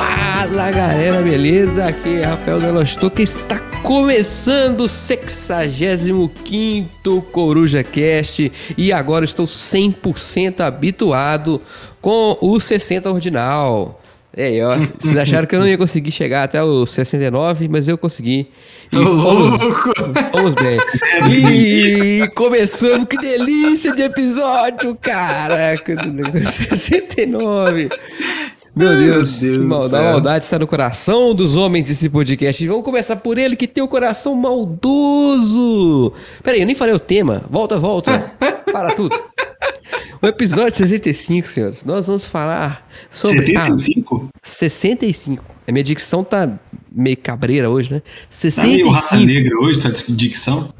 Fala galera, beleza? Aqui é Rafael Delostor que está começando o 65 Coruja Cast e agora estou 100% habituado com o 60 Ordinal. É ó. Vocês acharam que eu não ia conseguir chegar até o 69, mas eu consegui. E fomos, fomos bem. E começamos, que delícia de episódio, caraca. 69. Meu Deus, Meu Deus maldade, a maldade está no coração dos homens desse podcast. Vamos começar por ele que tem o coração maldoso. Peraí, eu nem falei o tema. Volta, volta. Para tudo. O episódio 65, senhores, nós vamos falar sobre. 75? Ah, 65. A minha dicção tá meio cabreira hoje, né? 65. Tá meio raça negra hoje, sua dicção?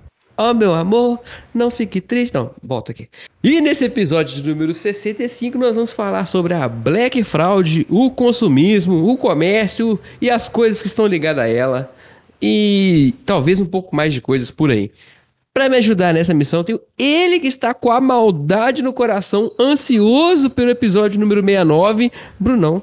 Oh, meu amor, não fique triste. Não, volta aqui. E nesse episódio de número 65, nós vamos falar sobre a Black Fraud, o consumismo, o comércio e as coisas que estão ligadas a ela. E talvez um pouco mais de coisas por aí. Para me ajudar nessa missão, tenho ele que está com a maldade no coração, ansioso pelo episódio número 69, Brunão.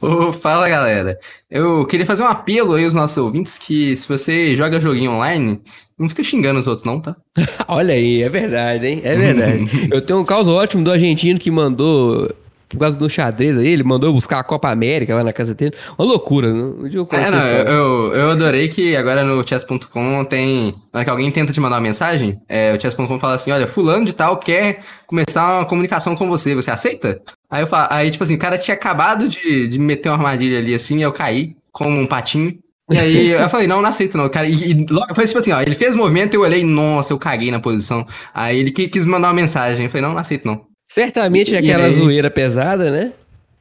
Oh, fala galera, eu queria fazer um apelo aí aos nossos ouvintes que se você joga joguinho online, não fica xingando os outros não, tá? Olha aí, é verdade, hein? É verdade. eu tenho um caso ótimo do argentino que mandou por causa do xadrez aí, ele mandou buscar a Copa América lá na casa dele. Uma loucura, não digo é, não, eu, eu adorei que agora no chess.com tem. Na hora que alguém tenta te mandar uma mensagem, é, o chess.com fala assim: olha, fulano de tal quer começar uma comunicação com você, você aceita? Aí eu falo, aí, tipo assim, o cara tinha acabado de, de meter uma armadilha ali assim, e eu caí como um patinho. E aí eu falei, não, não aceito não, cara. E, e logo, foi tipo assim, ó, ele fez movimento, eu olhei, nossa, eu caguei na posição. Aí ele quis mandar uma mensagem, eu falei, não, não aceito não. Certamente e, aquela e aí... zoeira pesada, né?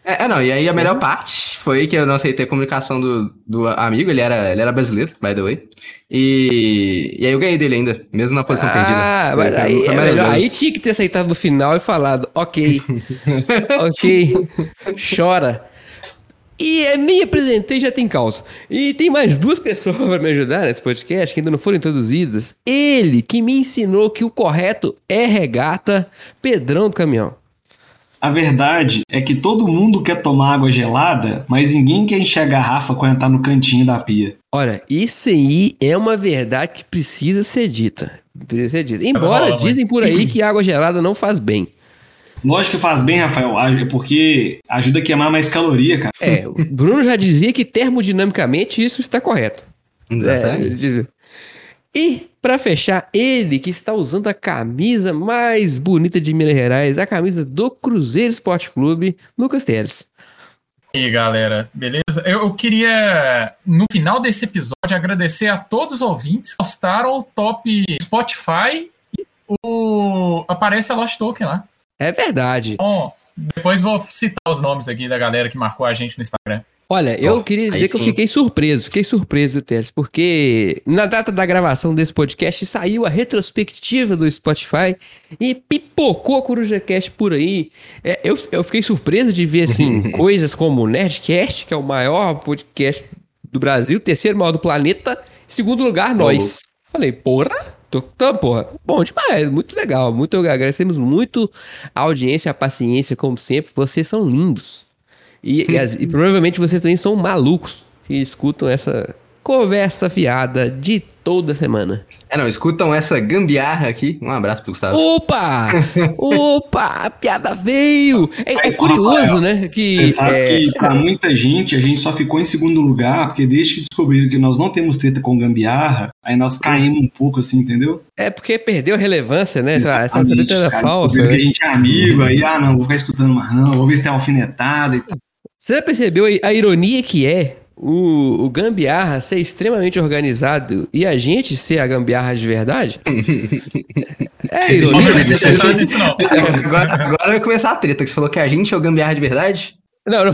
É, é, não, e aí a melhor uhum. parte foi que eu não aceitei a comunicação do, do amigo, ele era, ele era brasileiro, by the way. E, e aí eu ganhei dele ainda, mesmo na posição ah, perdida. Ah, mas aí, é melhor, aí tinha que ter aceitado no final e falado, ok, ok, chora. E eu nem apresentei, já tem causa. E tem mais duas pessoas para me ajudar nesse podcast que ainda não foram introduzidas. Ele que me ensinou que o correto é regata, Pedrão do caminhão. A verdade é que todo mundo quer tomar água gelada, mas ninguém quer encher a garrafa quando tá no cantinho da pia. Olha, isso aí é uma verdade que precisa ser dita. Precisa ser dita. Embora dizem por aí que água gelada não faz bem. Lógico que faz bem, Rafael, porque ajuda a queimar mais caloria, cara. É, o Bruno já dizia que termodinamicamente isso está correto. Exatamente. É, e, para fechar, ele que está usando a camisa mais bonita de Minas Gerais, a camisa do Cruzeiro Esporte Clube, Lucas Teres. E aí, galera, beleza? Eu, queria, no final desse episódio, agradecer a todos os ouvintes que postaram o top Spotify e o... aparece a Lost Token lá. É verdade. Bom, depois vou citar os nomes aqui da galera que marcou a gente no Instagram. Olha, eu queria dizer que eu fiquei surpreso, fiquei surpreso, Teles, porque na data da gravação desse podcast saiu a retrospectiva do Spotify e pipocou a CorujaCast por aí. É, eu, eu fiquei surpreso de ver, assim, coisas como o Nerdcast, que é o maior podcast do Brasil, terceiro maior do planeta, segundo lugar, nós. Falei, porra, Tô, então, porra, bom demais, muito legal. Muito agradecemos muito a audiência, a paciência, como sempre. Vocês são lindos. E, e, e provavelmente vocês também são malucos que escutam essa conversa fiada de toda semana. É, não, escutam essa gambiarra aqui. Um abraço pro Gustavo. Opa! Opa! A piada veio! É, é curioso, Rafael, né? Que, você sabe é... que pra muita gente a gente só ficou em segundo lugar, porque desde que descobriram que nós não temos treta com gambiarra, aí nós caímos um pouco assim, entendeu? É porque perdeu a relevância, né? Essa, essa treta era falsa. Né? que a gente é amigo, aí, ah, não, vou ficar escutando mais não, vou ver se tem alfinetada. Você já percebeu a ironia que é o, o gambiarra ser extremamente organizado e a gente ser a gambiarra de verdade? é ironia. Não, não, isso não. Agora, agora vai começar a treta, que você falou que a gente é o gambiarra de verdade? Não, não.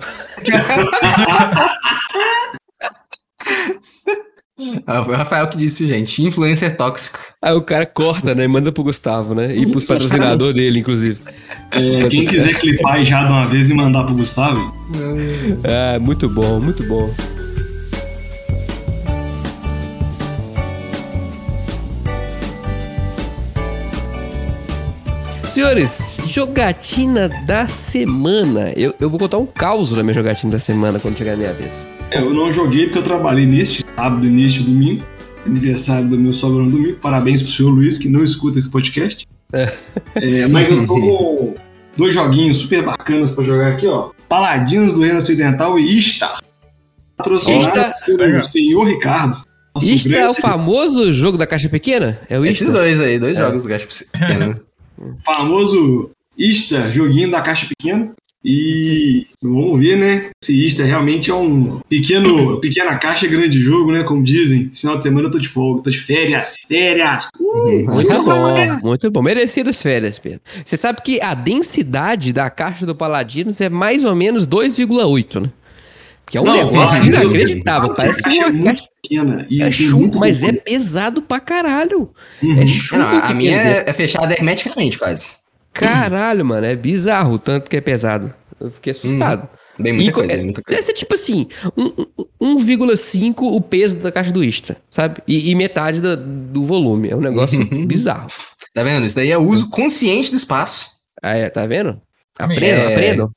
Ah, foi o Rafael que disse, gente. Influencer tóxico. Aí o cara corta, né? Manda pro Gustavo, né? E pros patrocinadores dele, inclusive. É, quem quiser clipar já de uma vez e mandar pro Gustavo. É, muito bom, muito bom. Senhores, jogatina da semana. Eu, eu vou contar um caos da minha jogatina da semana quando chegar a minha vez. É, Eu não joguei porque eu trabalhei neste sábado, início de domingo. Aniversário do meu sogro no domingo. Parabéns pro senhor Luiz, que não escuta esse podcast. É, mas eu tô com dois joguinhos super bacanas pra jogar aqui, ó. Paladinos do Reino Ocidental e Istar. Patrocinado pelo senhor Ricardo. Nosso Isto é o grande, famoso jogo da caixa pequena? É o Esses Isto? dois aí, dois É. jogos do Gacho Pequeno. famoso Istar, joguinho da caixa pequena. E vamos ver, né? Se Istar realmente é um pequeno, pequena caixa, grande jogo, né? Como dizem. Final de semana eu tô de folga, tô de férias. Férias! Uh, Muito bom, muito bom. Merecidas férias, Pedro. Você sabe que a densidade da caixa do Paladinos é mais ou menos 2,8, né? Que é um Não, negócio inacreditável. Parece caixa é uma muito caixa. pequena. E É chumbo, mas é pesado pra caralho. Uhum. É chumbo. A minha é, é fechada hermeticamente, quase. Caralho, mano, é bizarro o tanto que é pesado. Eu fiquei assustado. Bem, muita E co- coisa, é- muita coisa. Deve ser tipo assim, um- um- 1,5 o peso da caixa do Ista, sabe? E, e metade da- do volume. É um negócio bizarro. Tá vendo? Isso daí é o uso consciente do espaço. Ah, é, tá vendo? Aprendam, É. aprendam.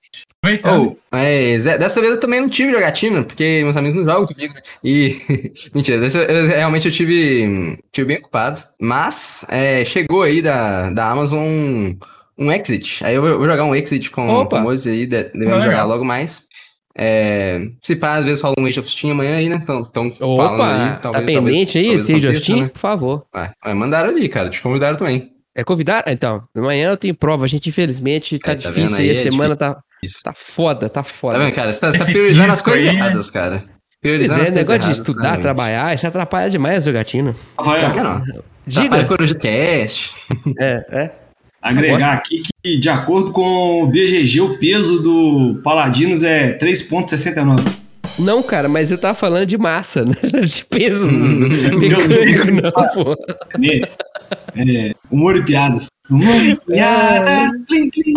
Oh, mas é, dessa vez eu também não tive jogatina, porque meus amigos não jogam comigo. né? E. Mentira, dessa, eu- realmente eu tive, tive bem ocupado. Mas é, chegou aí da, da Amazon um, Exit. Aí eu vou, jogar um Exit com, Opa. com o Moses aí, de- devemos jogar logo mais. É, se pá, às vezes rola um Age of Steam amanhã aí, né? Então, tão falando Opa, aí. tá talvez- pendente talvez- aí esse Age of Steam? né? Por favor. Ué, mandaram ali, cara. Te convidaram também. É convidar? Então, amanhã eu tenho prova. A gente, infelizmente, tá É, tá difícil aí. aí? A É semana tá, Isso. tá foda, tá Tá foda. vendo, cara? Você tá, você tá priorizando as coisas aí, né? erradas, cara. Pois Priorizando é, as coisas negócio de erradas, estudar, cara. trabalhar, isso atrapalha demais a jogatina. Rafael, Não, não. Diga. Coruja Cast. É, é. Agregar aqui que, de acordo com o BGG, o peso do Paladinos é 3,69. Não, cara, mas eu tava falando de massa, né? De peso mecânico, não, pô. É, humor e piadas. Humor e piadas. Plim, plim.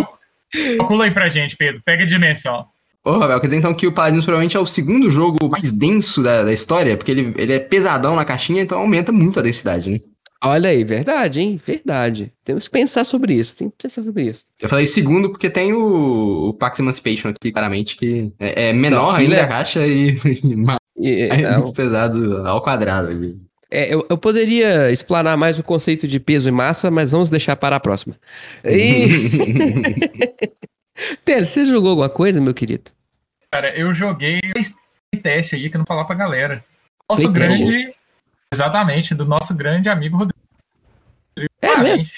Calcula aí pra gente, Pedro. Pega a dimensão. Ô, Ravel, quer dizer então que o Paladins provavelmente é o segundo jogo mais denso da, da história, porque ele, ele é pesadão na caixinha, então aumenta muito a densidade, né? Olha aí, verdade, hein? Verdade. Temos que pensar sobre isso. Tem que pensar sobre isso. Eu falei segundo porque tem o, o Pax Emancipation aqui, claramente, que é, é menor Não, ainda é- a caixa e, e mais E, é muito pesado ao quadrado. ali. é, eu, eu poderia explanar mais o conceito de peso e massa, mas vamos deixar para a próxima. Isso. Ter, você jogou alguma coisa, meu querido? Cara, eu joguei esse teste aí que eu não falar pra galera. Nosso grande. Exatamente, do nosso grande amigo Rodrigo. É Parabéns.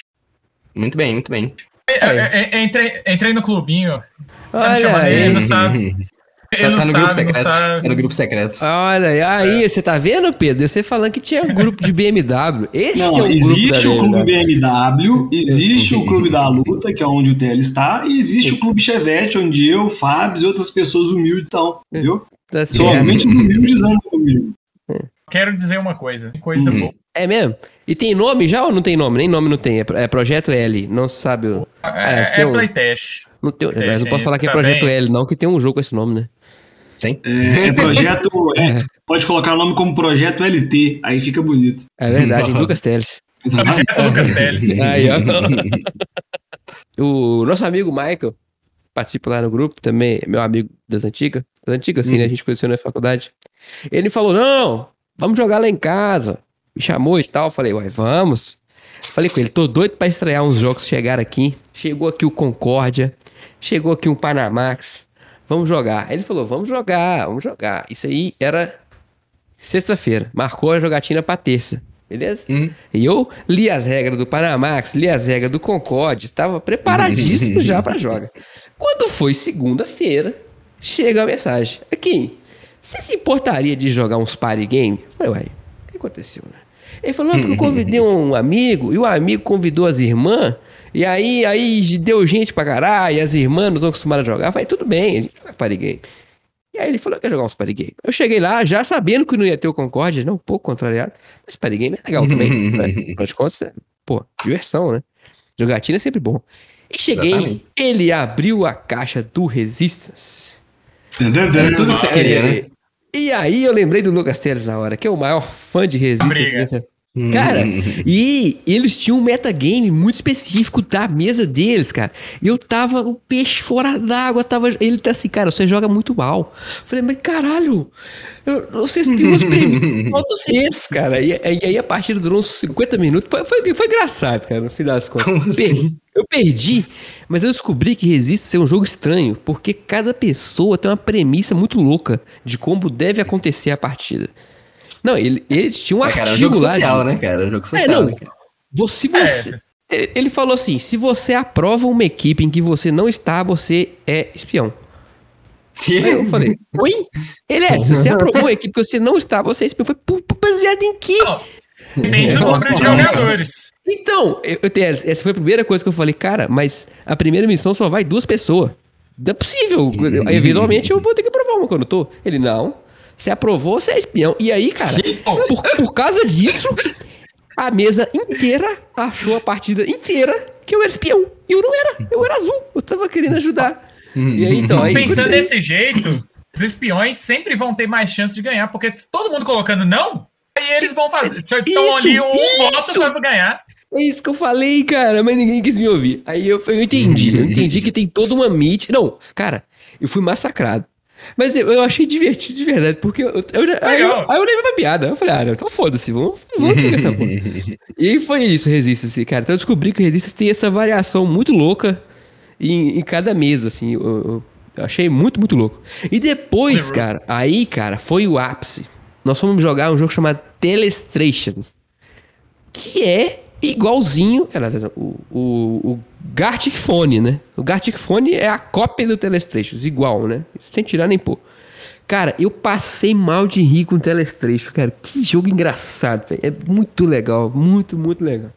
Muito bem, muito bem. É, é, é, entrei, entrei no clubinho. Olha aí. ele, não sabe. Ele Tá, tá no grupo sabe, secreto. É no grupo secreto. Olha aí, aí, você tá vendo, Pedro? Você falando que tinha um grupo de BMW. Esse é Não, o grupo existe da o clube BMW. Existe o clube da luta, que é onde o TL está, e existe o clube Chevette, onde eu, Fábio e outras pessoas humildes estão, entendeu? Tá. Somente os humildes andam comigo. Quero dizer uma coisa. Coisa Uhum. boa. É mesmo? E tem nome já ou não tem nome? Nem nome não tem. É, é Projeto L. Não se sabe o. É, você tem é um- playtest. Não, tem, Tem, mas não posso falar que é tá Projeto bem. L, não, que tem um jogo com esse nome, né? Sim. É, é projeto. é, pode colocar o nome como Projeto LT, aí fica bonito. É verdade, Lucas Teles. Projeto Lucas Teles. Aí, ó. O nosso amigo Michael participa lá no grupo também, é meu amigo das antigas. Das antigas, sim, né? A gente conheceu na faculdade. Ele falou: não, vamos jogar lá em casa. Me chamou e tal. Falei, uai, vamos. Falei com ele, tô doido pra estrear uns jogos que chegaram aqui. Chegou aqui o Concórdia, chegou aqui um Panamax. Vamos jogar. Aí ele falou, vamos jogar, vamos jogar. Isso aí era sexta-feira. Marcou a jogatina pra terça. Beleza? Uhum. E eu li as regras do Panamax, li as regras do Concorde, estava preparadíssimo já pra jogar. Quando foi segunda-feira, chega a mensagem. Aqui, você se importaria de jogar uns party game? Eu Falei, uai, o que aconteceu, né? Ele falou, não, porque eu convidei um amigo, e o amigo convidou as irmãs, e aí, aí deu gente pra caralho, e as irmãs não estão acostumadas a jogar. Eu falei, tudo bem, a gente joga party game. E aí ele falou que ia jogar uns party game. Eu cheguei lá, já sabendo que não ia ter o Concorde, não, um pouco contrariado, mas party game é legal também, né? Afinal de contas, é, pô, diversão, né? Jogatina é sempre bom. E cheguei, Exatamente. ele abriu a caixa do Resistance. Era tudo que você queria, né? E aí eu lembrei do Lucas Teles na hora, que é o maior fã de Resistance. Cara, e eles tinham um metagame muito específico da mesa deles, cara. E eu tava o peixe fora d'água, tava. Ele tá assim, cara, você joga muito mal. Falei, mas caralho, eu, vocês têm uns prêmios. vocês, cara. E, e, aí a partida durou uns 50 minutos. Foi, foi, foi engraçado, cara, no fim das contas. Como assim? Eu perdi, mas eu descobri que Resiste ser um jogo estranho, porque cada pessoa tem uma premissa muito louca de como deve acontecer a partida. Não, ele, eles tinham um É, cara, é um artigo jogo lá. social, de- né, cara? É um jogo social. É, não. né? Você, você- Ele falou assim: se você aprova uma equipe em que você não está, você é espião. Aí eu falei, oi? Ele é, se você aprovou uma equipe que você não está, você é espião. Foi "Pô, baseado em quê? Depende do número de jogadores. Então, eu, essa foi a primeira coisa que eu falei, cara, mas a primeira missão só vai duas pessoas. Não é possível. Eventualmente eu vou ter que aprovar uma quando eu tô. Ele, não. Você aprovou, você é espião. E aí, cara, por, por causa disso, a mesa inteira achou a partida inteira que eu era espião. E eu não era. Eu era azul. Eu tava querendo ajudar. E aí, então, aí. Pensando quando- desse jeito, os espiões sempre vão ter mais chance de ganhar, porque todo mundo colocando não, aí eles vão fazer. Então Isso, ali um voto pra ganhar. É isso que eu falei, cara, mas ninguém quis me ouvir. Aí eu, eu entendi, eu entendi que tem toda uma mídia. Não, cara, eu fui massacrado. Mas eu, eu achei divertido de verdade, porque eu, eu já, aí, eu, aí eu levei pra piada. Eu falei, ah, então foda-se, vamos, vamos pegar essa porra. E foi isso, Resistance, cara. Então eu descobri que o Resistance tem essa variação muito louca em, em cada mesa, assim. Eu, achei muito, muito louco. E depois, cara, aí, cara, foi o ápice. Nós fomos jogar um jogo chamado Telestrations que é igualzinho. O, o, o Gartic Phone, né? O Gartic Phone é a cópia do Telestrations, igual, né? Sem tirar nem pôr. Cara, eu passei mal de rir com o Telestrations, cara. Que jogo engraçado, velho. É muito legal, muito, muito legal.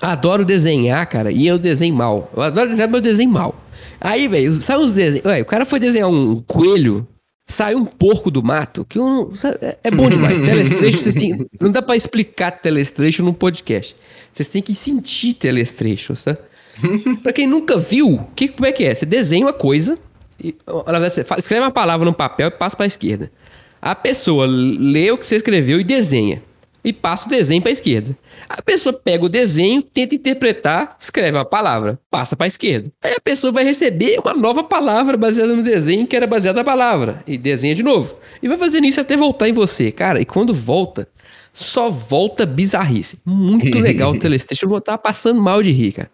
Adoro desenhar, cara, e eu desenho mal. Eu adoro desenhar, mas eu desenho mal. Aí, velho, sabe uns desenhos? Ué, o cara foi desenhar um coelho, saiu um porco do mato, que um, é, é bom demais. Telestration, vocês têm. Não dá pra explicar Telestration num podcast. Vocês têm que sentir Telestration, sabe? pra quem nunca viu, que, como é que é? Você desenha uma coisa, e, na verdade, você escreve uma palavra no papel e passa pra esquerda. A pessoa lê o que você escreveu e desenha. E passa o desenho pra esquerda. A pessoa pega o desenho, tenta interpretar, escreve uma palavra, passa pra esquerda. Aí a pessoa vai receber uma nova palavra baseada no desenho que era baseada na palavra. E desenha de novo. E vai fazendo isso até voltar em você. Cara, e quando volta, só volta bizarrice. Muito legal o Telestation. Eu vou estar passando mal de rir, cara.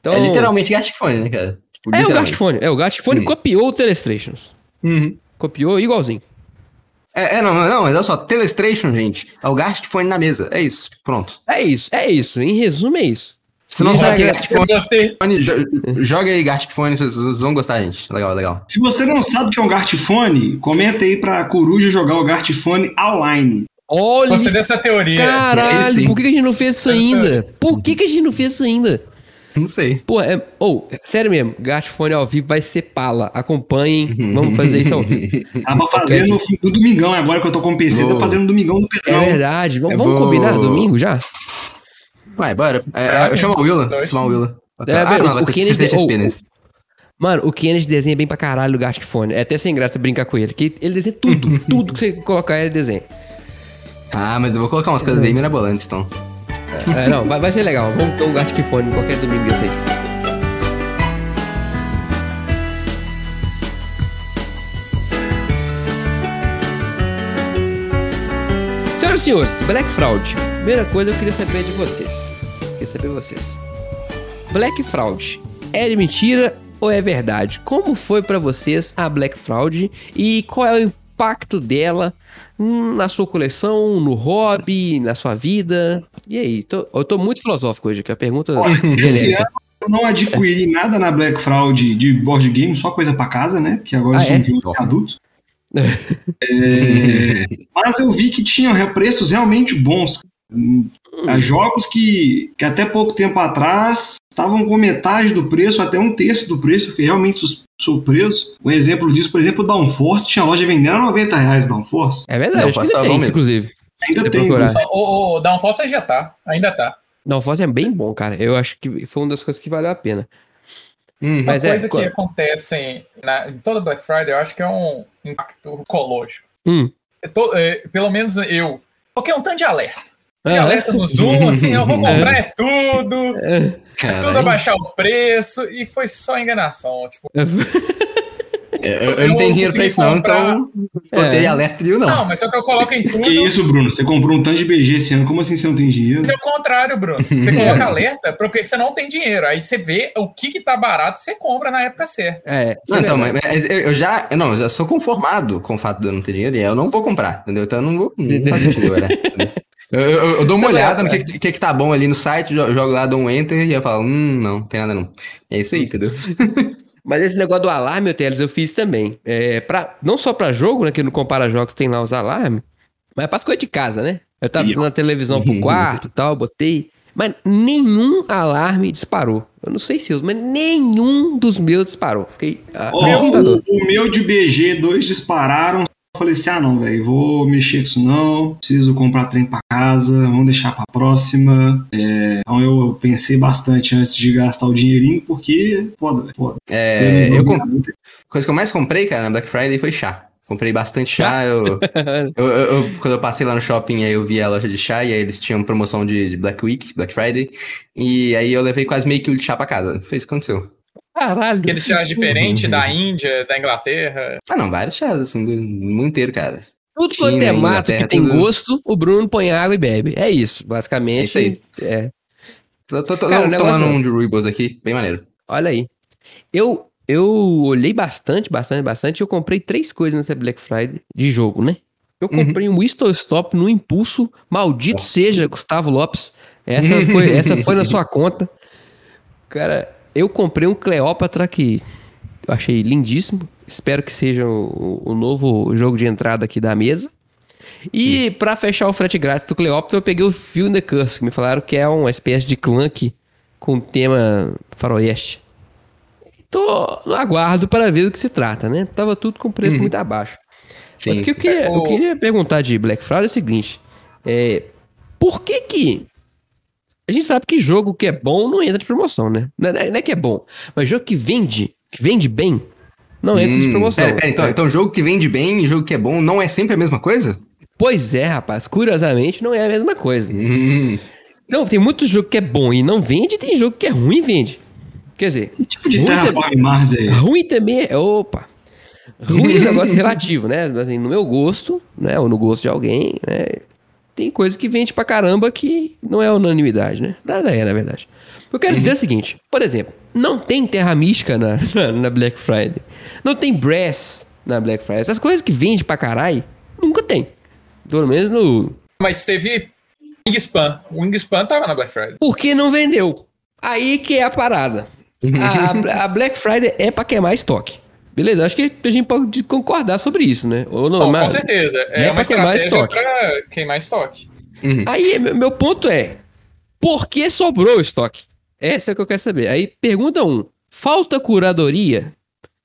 Então, É literalmente Gastifone, né, cara? Tipo, É o. Gastifone. É, o Gastifone copiou o Telestrations. Uhum. Copiou igualzinho. É, é, não, não, mas olha só, Telestration, gente, é o Gastifone na mesa. É isso, pronto. É isso, é isso. Em resumo, é isso. Se não sabe o que é jo- joga aí Gastifone, vocês, vocês vão gostar, gente. Legal, legal. Se você não sabe o que é um Gartifone, comenta aí pra Coruja jogar o Gartifone online. Olha isso. dessa teoria. Aí Caralho, por que que a gente não fez isso ainda? Por que, que a gente não fez isso ainda? Não sei. Pô, é. Ou, sério mesmo, Gasfone ao vivo vai ser pala. Acompanhem, vamos fazer isso ao vivo. Dá pra fazer no, do domingão, agora que eu tô com o PC, tá fazendo no domingão do É Pedrão. verdade. Vamos, É vamos combinar domingo já? Vai, bora. É, eu chamo o Willa. Chama o Willa. É, ah, velho, não, o Kennedy- ou- nesse. Mano, o Kennedy desenha bem pra caralho o Gasfone. É até sem graça brincar com ele. Que ele desenha tudo. tudo que você colocar, ele desenha. Ah, mas eu vou colocar umas coisas bem mirabolantes, então. É, não, vai, vai ser legal. Vamos ter um Gasfone qualquer domingo desse aí. Senhoras e senhores, Black Fraud. Primeira coisa eu queria saber de vocês. Queria saber de vocês. Black Fraud é de mentira ou é verdade? Como foi pra vocês a Black Fraud e qual é o impacto dela na sua coleção, no hobby, na sua vida? E aí? Tô- eu tô muito filosófico hoje, que é a pergunta Esse genérica. ano eu não adquiri nada na Black Fraud de board game, só coisa pra casa, né? Porque agora Ah, eu sou é? um jogo adulto. É, Mas eu vi que tinham re- preços realmente bons. Hum, há Jogos que, que até pouco tempo atrás estavam com metade do preço, até um terço do preço, que realmente surpreso. Um exemplo disso, por exemplo, o Downforce tinha loja vendendo a 90 reais Downforce. É verdade, Não, acho que ainda tem, mesmo. inclusive. Ainda tem. O, o Downforce já tá, ainda tá. Não, Foz é bem bom, cara. Eu acho que foi uma das coisas que valeu a pena. Hum, Uma Mas é, coisa que acontece na- em toda Black Friday, eu acho que é um impacto ecológico. Hum, É to- é, pelo menos eu, Porque é um tanto de alerta. De alerta no Zoom, assim, eu vou comprar é tudo. É tudo abaixar o preço. E foi só enganação. Tipo, eu, eu, não tenho dinheiro pra isso, não, então botei é. alerta nenhum, não. Não, mas é o que eu coloco em tudo. Que isso, Bruno? Você comprou um tanto de BG esse ano, como assim você não tem dinheiro? Isso é o contrário, Bruno. Você coloca alerta porque você não tem dinheiro. Aí você vê o que, que tá barato, você compra na época certa. É. Não, então, mas, mas, eu já. Não, eu já sou conformado com o fato de eu não ter dinheiro e eu não vou comprar, entendeu? Então eu não vou. Não faz sentido, né? Eu, eu, eu, dou uma Você olhada no que, que, que tá bom ali no site, jogo lá, dou um enter e eu falo, hum, não, tem nada não. É isso aí, entendeu? Mas esse negócio do alarme, Teles, eu fiz também. É, pra, não só pra jogo, né? Que no Compara Jogos tem lá os alarmes, mas pras coisas de casa, né? Eu tava precisando da televisão pro quarto e tal, botei. Mas nenhum alarme disparou. Eu não sei se eu, mas nenhum dos meus disparou. Fiquei oh, assustador. O, o meu de BG, dois dispararam, falei assim: ah, não, velho, vou mexer com isso não, preciso comprar trem para casa, vamos deixar para próxima. É, então eu pensei bastante antes de gastar o dinheirinho, porque foda, foda. É, eu comp... coisa que eu mais comprei, cara, na Black Friday foi chá. Comprei bastante chá. Eu, eu, eu, quando eu passei lá no shopping, aí eu vi a loja de chá e aí eles tinham promoção de, de Black Week, Black Friday. E aí eu levei quase meio quilo de chá pra casa. Foi isso que aconteceu. Caralho. Aqueles chás diferentes da Índia, da Inglaterra. Ah, não, vários chás, assim, do mundo inteiro, cara. Tudo quanto é mato que tem tudo... gosto, o Bruno põe água e bebe. É isso, basicamente. É isso aí. É. Tô, tô, tô cara, tomando é... um de Ruibos aqui, bem maneiro. Olha aí. Eu, eu olhei bastante, bastante, bastante. Eu comprei três coisas nessa Black Friday de jogo, né? Eu uhum. comprei uhum. um Whistle Stop no impulso. Maldito oh. seja, Gustavo Lopes. Essa foi, essa foi na sua conta. Cara, eu comprei um Cleópatra que eu achei lindíssimo. Espero que seja o, o novo jogo de entrada aqui da mesa. E para fechar o frete grátis do Cleópatra, eu peguei o Feel the Curse, que me falaram que é uma espécie de clunk com tema faroeste. Tô no aguardo para ver do que se trata, né? Tava tudo com preço uhum. muito abaixo. Sim. Mas o que eu queria, eu queria perguntar de Black Friday é o seguinte: é, por que que a gente sabe que jogo que é bom não entra de promoção, né? Não é, não é que é bom, mas jogo que vende, que vende bem, não entra hum, de promoção. É, é, então, é. então, jogo que vende bem e jogo que é bom não é sempre a mesma coisa? Pois é, rapaz. Curiosamente, não é a mesma coisa. Hum. Não, tem muito jogo que é bom e não vende, tem jogo que é ruim e vende. Quer dizer. Que tipo de Terraform Mars é Ruim também é. Opa! Ruim é um negócio relativo, né? Assim, no meu gosto, né? Ou no gosto de alguém, né? Tem coisa que vende pra caramba que não é unanimidade, né? Nada é, na verdade. Eu quero uhum. dizer o seguinte, por exemplo, não tem Terra Mística na, na, na, Black Friday. Não tem Brass na Black Friday. Essas coisas que vende pra caralho, nunca tem. Pelo menos no... Mas teve Wingspan. O Wingspan tava na Black Friday. Porque não vendeu. Aí que é a parada. a, a Black Friday é pra queimar estoque. Beleza, acho que a gente pode concordar sobre isso, né? Ou não, Bom, mas, com certeza. É, é uma queimar estoque. pra queimar estoque. Uhum. Aí, meu ponto é, por que sobrou o estoque? Essa é o que eu quero saber. Aí, pergunta um, falta curadoria?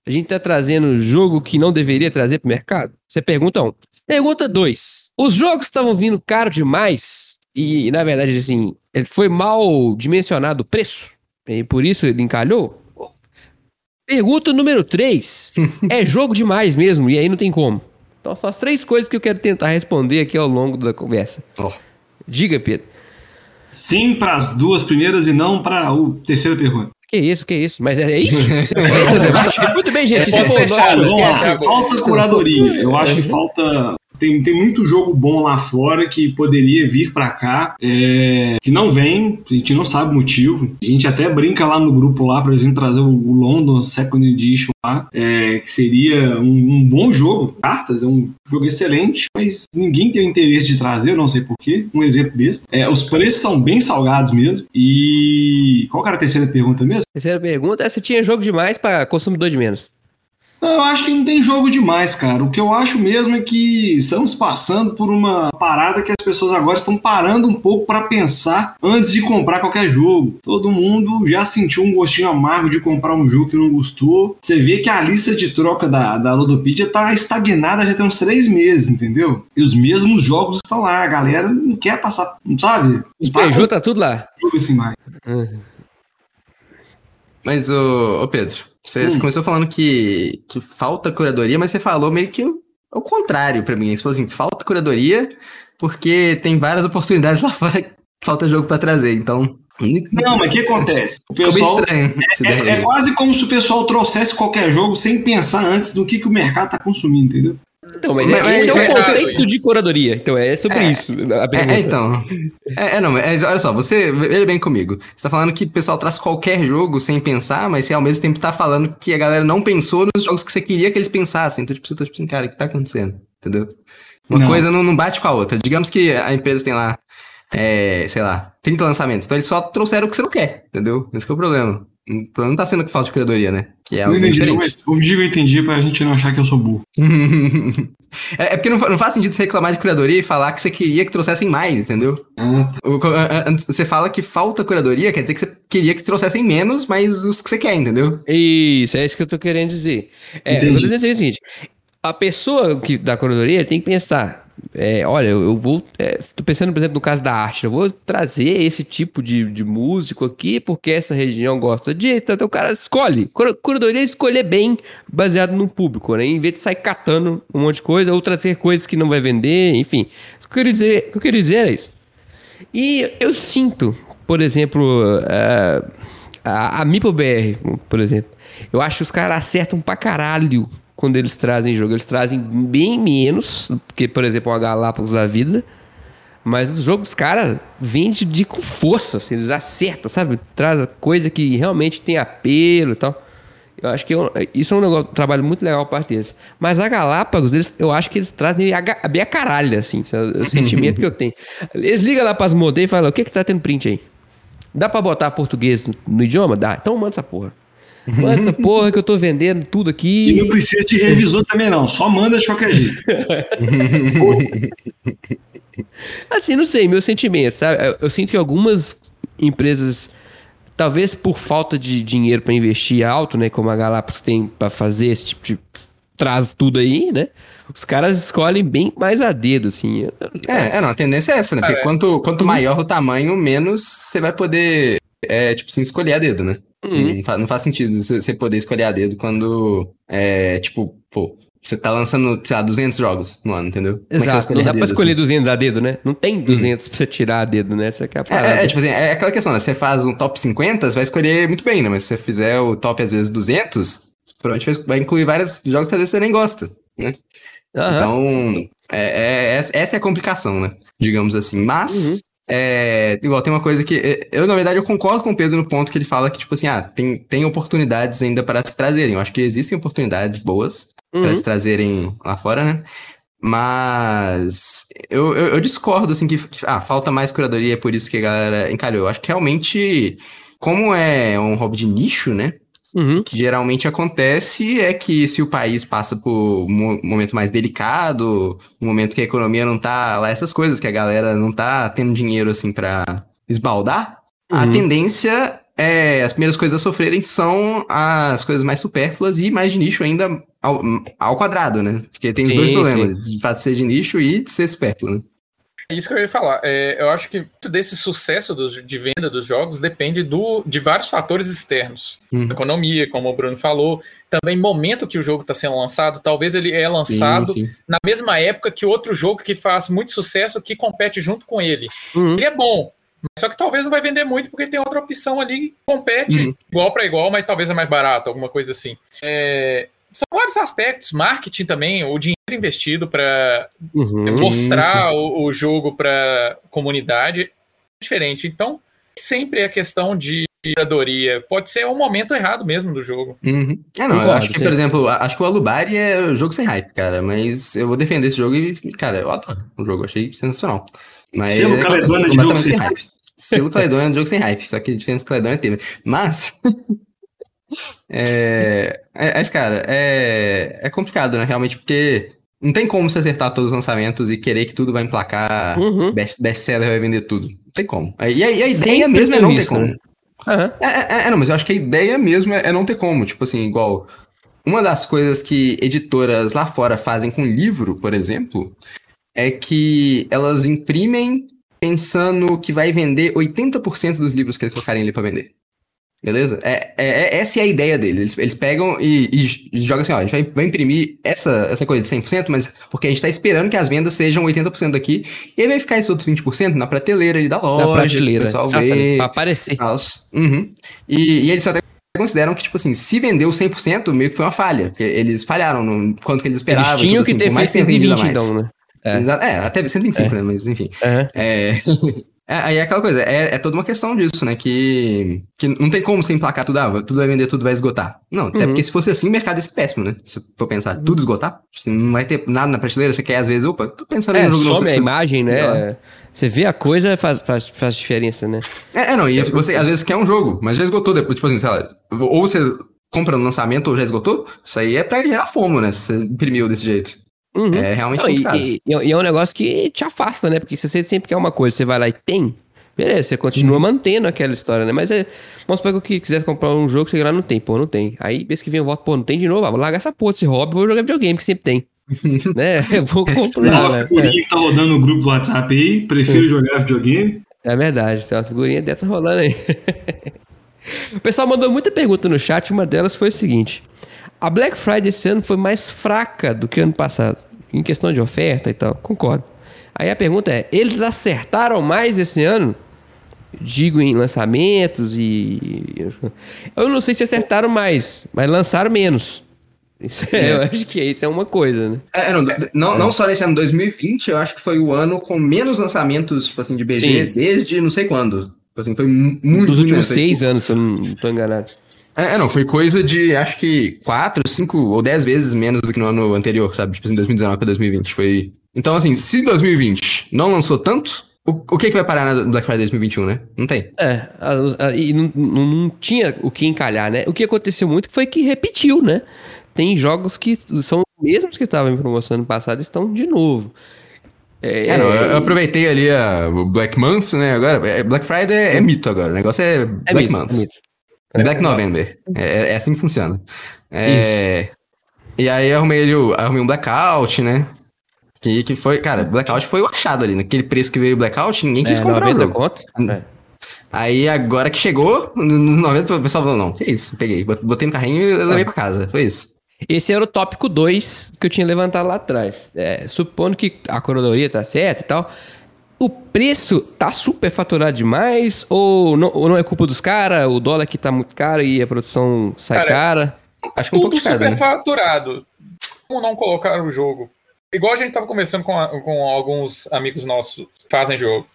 A gente tá trazendo jogo que não deveria trazer pro mercado? Você pergunta um. Pergunta dois, os jogos estavam vindo caro demais e, na verdade, assim, foi mal dimensionado o preço? E por isso ele encalhou? Pergunta número 3. é jogo demais mesmo, e aí não tem como. Então são as três coisas que eu quero tentar responder aqui ao longo da conversa. Oh. Diga, Pedro. Sim para as duas primeiras e não para a terceira pergunta. Que isso, que isso? Mas é, é isso? é isso o debate? Muito bem, gente. É, se for nosso Falta curadoria. Eu acho que falta tem, tem muito jogo bom lá fora que poderia vir para cá, é, que não vem, a gente não sabe o motivo. A gente até brinca lá no grupo lá, por exemplo, trazer o, o London Second Edition lá, é, que seria um, um, bom jogo. Cartas é um jogo excelente, mas ninguém tem o interesse de trazer, eu não sei porquê. Um exemplo besta. É, os preços são bem salgados mesmo. E. Qual era a terceira pergunta mesmo? Terceira pergunta é se tinha jogo demais para consumidor de menos. Eu acho que não tem jogo demais, cara. O que eu acho mesmo é que estamos passando por uma parada que as pessoas agora estão parando um pouco para pensar antes de comprar qualquer jogo. Todo mundo já sentiu um gostinho amargo de comprar um jogo que não gostou. Você vê que a lista de troca da, da Ludopedia tá estagnada já tem uns três meses, entendeu? E os mesmos jogos estão lá. A galera não quer passar, não sabe? Os PJ tá tudo lá. Jogo assim mais. Uhum. Mas, ô, ô Pedro, você, hum. começou falando que, que falta curadoria, mas você falou meio que o, o contrário para mim. Você falou assim, falta curadoria, porque tem várias oportunidades lá fora que falta jogo pra trazer, então. Não, mas o que acontece? O pessoal. estranho. É, é aí. quase como se o pessoal trouxesse qualquer jogo sem pensar antes do que, que o mercado tá consumindo, entendeu? Então, mas, Mas- esse é o mas- conceito de curadoria. Então, é sobre É, isso a É, pergunta. é, então. É, é, não, mas olha só, você veja bem comigo. Você tá falando que o pessoal traz qualquer jogo sem pensar, mas você ao mesmo tempo tá falando que a galera não pensou nos jogos que você queria que eles pensassem. Então, tipo, você tá tipo assim, cara, o que tá acontecendo? Entendeu? Uma Não. coisa não, não bate com a outra. Digamos que a empresa tem lá, é, sei lá, 30 lançamentos. Então eles só trouxeram o que você não quer, entendeu? Esse que é o problema. O problema não tá sendo que falta de curadoria, né? Que é não algo entendi, diferente. mas vou fingir que eu entendi pra gente não achar que eu sou burro. é, é porque não, não faz sentido você reclamar de curadoria e falar que você queria que trouxessem mais, entendeu? Ah, O- co- a- a- antes Você fala que falta curadoria, quer dizer que você queria que trouxessem menos, mas os que você quer, entendeu? Isso, é isso que eu tô querendo dizer. É, eu Entendi. tô dizendo o seguinte: a pessoa que da curadoria tem que pensar. É, olha, eu vou. É, tô pensando, por exemplo, no caso da arte, eu vou trazer esse tipo de, de músico aqui, porque essa região gosta disso. Então o cara escolhe. Cura- Curadoria é escolher bem, baseado no público, né? Em vez de sair catando um monte de coisa, ou trazer coisas que não vai vender, enfim. O que eu queria dizer, o que eu queria dizer é isso. E eu sinto, por exemplo, eh, a, a MipoBR, por exemplo, eu acho que os caras acertam pra caralho quando eles trazem jogo. Eles trazem bem menos do que, por exemplo, uma Galápagos da vida. Mas os jogos dos caras vendem de, com força, assim, eles acertam, sabe? Traz coisa que realmente tem apelo e tal. Eu acho que eu- isso é um, negócio, um trabalho muito legal parte deles. Mas a Galápagos, eles, eu acho que eles trazem a, bem a caralho, assim. é o, sentimento que eu tenho. Eles ligam lá pras modeiras e falam, o que que tá tendo print aí? Dá pra botar português no, no idioma? Dá. Então manda essa porra. Manda essa porra que eu tô vendendo tudo E aqui. não precisa de revisor também, não. Só manda de qualquer jeito. Assim, não sei, meu sentimento, sabe? Eu, eu sinto que algumas empresas, talvez por falta de dinheiro pra investir alto, né? Como a Galápagos tem pra fazer esse tipo de. traz tudo aí, né? Os caras escolhem bem mais a dedo, assim. É, é não, a tendência é essa, né? Porque É. quanto, quanto maior o tamanho, menos você vai poder, é, tipo assim, escolher a dedo, né? Uhum. Não, fa- não faz sentido você poder escolher a dedo quando, é, tipo, pô, você tá lançando, sei lá, 200 jogos no ano, entendeu? É Exato, não escolher dá a pra dedo, escolher assim? 200 a dedo, né? Não tem 200 pra você tirar a dedo, né? Essa aqui é a É, parada. é, é, tipo assim, é aquela questão, né? Você faz um top 50, você vai escolher muito bem, né? Mas se você fizer o top, às vezes, 200, provavelmente vai- incluir vários jogos que às vezes você nem gosta, né? Aham. Então, é, é- essa essa é a complicação, né? Digamos assim. Mas, Uhum. É, igual, tem uma coisa que. é, Eu, na verdade, eu concordo com o Pedro no ponto que ele fala que, tipo assim, ah, tem, tem oportunidades ainda para se trazerem. Eu acho que existem oportunidades boas Uhum. para se trazerem lá fora, né? Mas eu, eu, eu discordo, assim, que, que, ah, falta mais curadoria, é por isso que a galera encalhou. Eu acho que realmente, como é um hobby de nicho, né? Uhum. O que geralmente acontece é que se o país passa por um mo- momento mais delicado, um momento que a economia não tá lá, essas coisas, que a galera não tá tendo dinheiro assim pra esbaldar, a Uhum. tendência é as primeiras coisas a sofrerem são as coisas mais supérfluas e mais de nicho ainda ao, ao quadrado, né? Porque tem os Sim, dois problemas, de fato de ser de nicho e de ser supérfluo, né? É isso que eu ia falar. É, eu acho que muito desse sucesso dos- de venda dos jogos depende do, de vários fatores externos. Uhum. Economia, como o Bruno falou. Também momento que o jogo está sendo lançado. Talvez ele é lançado Sim, sim. na mesma época que outro jogo que faz muito sucesso que compete junto com ele. Uhum. Ele é bom. Só que talvez não vai vender muito porque tem outra opção ali que compete Uhum. igual para igual, mas talvez é mais barato, alguma coisa assim. É, são vários aspectos. Marketing também, o dinheiro investido para Uhum. Sim, mostrar O, o jogo para comunidade é diferente. Então, sempre é questão de curadoria. Pode ser um momento errado mesmo do jogo. Uhum. É, não, Concordo, acho que, sim. por exemplo, a- acho que o Alubari é um jogo sem hype, cara, mas eu vou defender esse jogo e, cara, eu adoro o jogo, achei sensacional. Mas Selo é Caledônia de completamente jogo sem hype. Selo Caledônia é um jogo sem hype, só que a diferença do Caledônia teve. Mas, é, é, mas, cara, é, é complicado, né, realmente, porque não tem como você acertar todos os lançamentos e querer que tudo vai emplacar, Uhum. best, best-seller vai vender tudo. Não tem como. E a, e a ideia mesmo é não ter como. né? Aham. É, é, é, não, mas eu acho que a ideia mesmo é, é não ter como. Tipo assim, igual. Uma das coisas que editoras lá fora fazem com livro, por exemplo, é que elas imprimem pensando que vai vender 80% dos livros que eles colocarem ali pra vender. Beleza? É, é, é, essa é a ideia deles. Eles, eles pegam e, e, e, jogam assim, ó, a gente vai, vai, imprimir essa, essa coisa de 100%, mas porque a gente tá esperando que as vendas sejam 80% aqui, e aí vai ficar esses outros 20% na prateleira ali da loja, na prateleira, pessoal ver. Pra aparecer. Uhum. E, e eles até consideram que, tipo assim, se vendeu 100%, meio que foi uma falha, porque eles falharam no quanto que eles esperavam. Eles tinham tipo, que assim, ter feito 120 então, né? É. é, até 125, é. né? Mas enfim. Uhum. É... É, aí é aquela coisa, é, é toda uma questão disso, né? Que, que não tem como você emplacar tudo, ah, tudo vai vender, tudo vai esgotar. Não, até uhum. porque se fosse assim, o mercado ia ser péssimo, né? Se for pensar, tudo esgotar, assim, não vai ter nada na prateleira, você quer às vezes, opa, tô pensando é, no jogo some a imagem, né? Você vê a coisa, faz, faz, faz diferença, né? É, é, não, e você às vezes quer um jogo, mas já esgotou depois, tipo assim, sei lá, ou você compra no lançamento ou já esgotou, isso aí é pra gerar fomo, né? Se você imprimiu desse jeito. Uhum. É realmente não, e, e, e, é um negócio que te afasta, né? Porque se você sempre quer uma coisa, você vai lá e tem, Beleza, você continua uhum. mantendo aquela história, né? Mas é. Vamos supor que eu quisesse comprar um jogo, chegar lá, não tem, pô, não tem. Aí, mês que vem eu volto, pô, não tem de novo, ah, vou largar essa porra desse hobby, vou jogar videogame, que sempre tem. né? Eu vou comprar. Uma figurinha é. que tá rodando no grupo do WhatsApp aí, prefiro é. jogar videogame. É verdade, tem uma figurinha dessa rolando aí. o pessoal mandou muita pergunta no chat, uma delas foi o seguinte: a Black Friday esse ano foi mais fraca do que ano passado, em questão de oferta e tal. Concordo. Aí a pergunta é: eles acertaram mais esse ano? Digo em lançamentos e. Eu não sei se acertaram mais, mas lançaram menos. Isso é, é. Eu acho que isso é uma coisa, né? É, não, não, não, só nesse ano 2020, eu acho que foi o ano com menos lançamentos, tipo assim, de BG Sim. desde não sei quando. Tipo assim, foi muito. Dos últimos seis tipo... anos, se eu não estou enganado. É, não, foi coisa de acho que quatro, cinco ou dez vezes menos do que no ano anterior, sabe? Tipo assim, 2019 para 2020. Foi então, assim, se 2020 não lançou tanto, o, o que, que vai parar na Black Friday 2021, né? Não tem. É, a, a, e não, não, não, tinha o que encalhar, né? O que aconteceu muito foi que repetiu, né? Tem jogos que são os mesmos que estavam em promoção no passado estão de novo. É, é, não, eu aproveitei ali a, o Black Month, né? Agora, é, Black Friday é, é, mito agora. O negócio é, é Black mito, Month. Mito. Black November. É, é, assim que funciona. Isso. E aí arrumei, arrumei um blackout, né? Que, que foi, cara, Blackout foi o achado ali. Naquele preço que veio o Blackout, ninguém quis é, comprar 90 o conto? É. Aí agora que chegou, nos 90, o pessoal falou, não, que isso, peguei, botei no carrinho e levei é. pra casa, foi isso. Esse era o tópico 2 que eu tinha levantado lá atrás. É, supondo que a coronadoria tá certa e tal, o preço tá super faturado demais ou não, ou não é culpa dos caras? O dólar aqui tá muito caro e a produção sai cara, cara? Acho que um pouco de cada, super né? faturado. Como não colocar o jogo Igual a gente tava conversando com, a, com alguns amigos nossos que fazem jogo.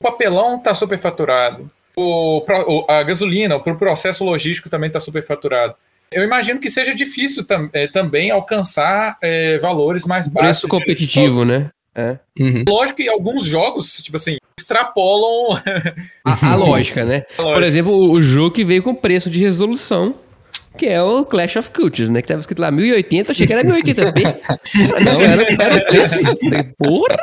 O papelão tá superfaturado. O, a gasolina, o processo logístico também tá superfaturado. Eu imagino que seja difícil tam, é, também alcançar é, valores mais baixos. Preço competitivo, né? É. Uhum. Lógico que alguns jogos, tipo assim, extrapolam a, a lógica, né? A lógica. Por exemplo, o jogo que veio com preço de resolução que é o Clash of Cultures, né? Que tava escrito lá 1080, achei que era 1080p. não, era, era o preço. Porra!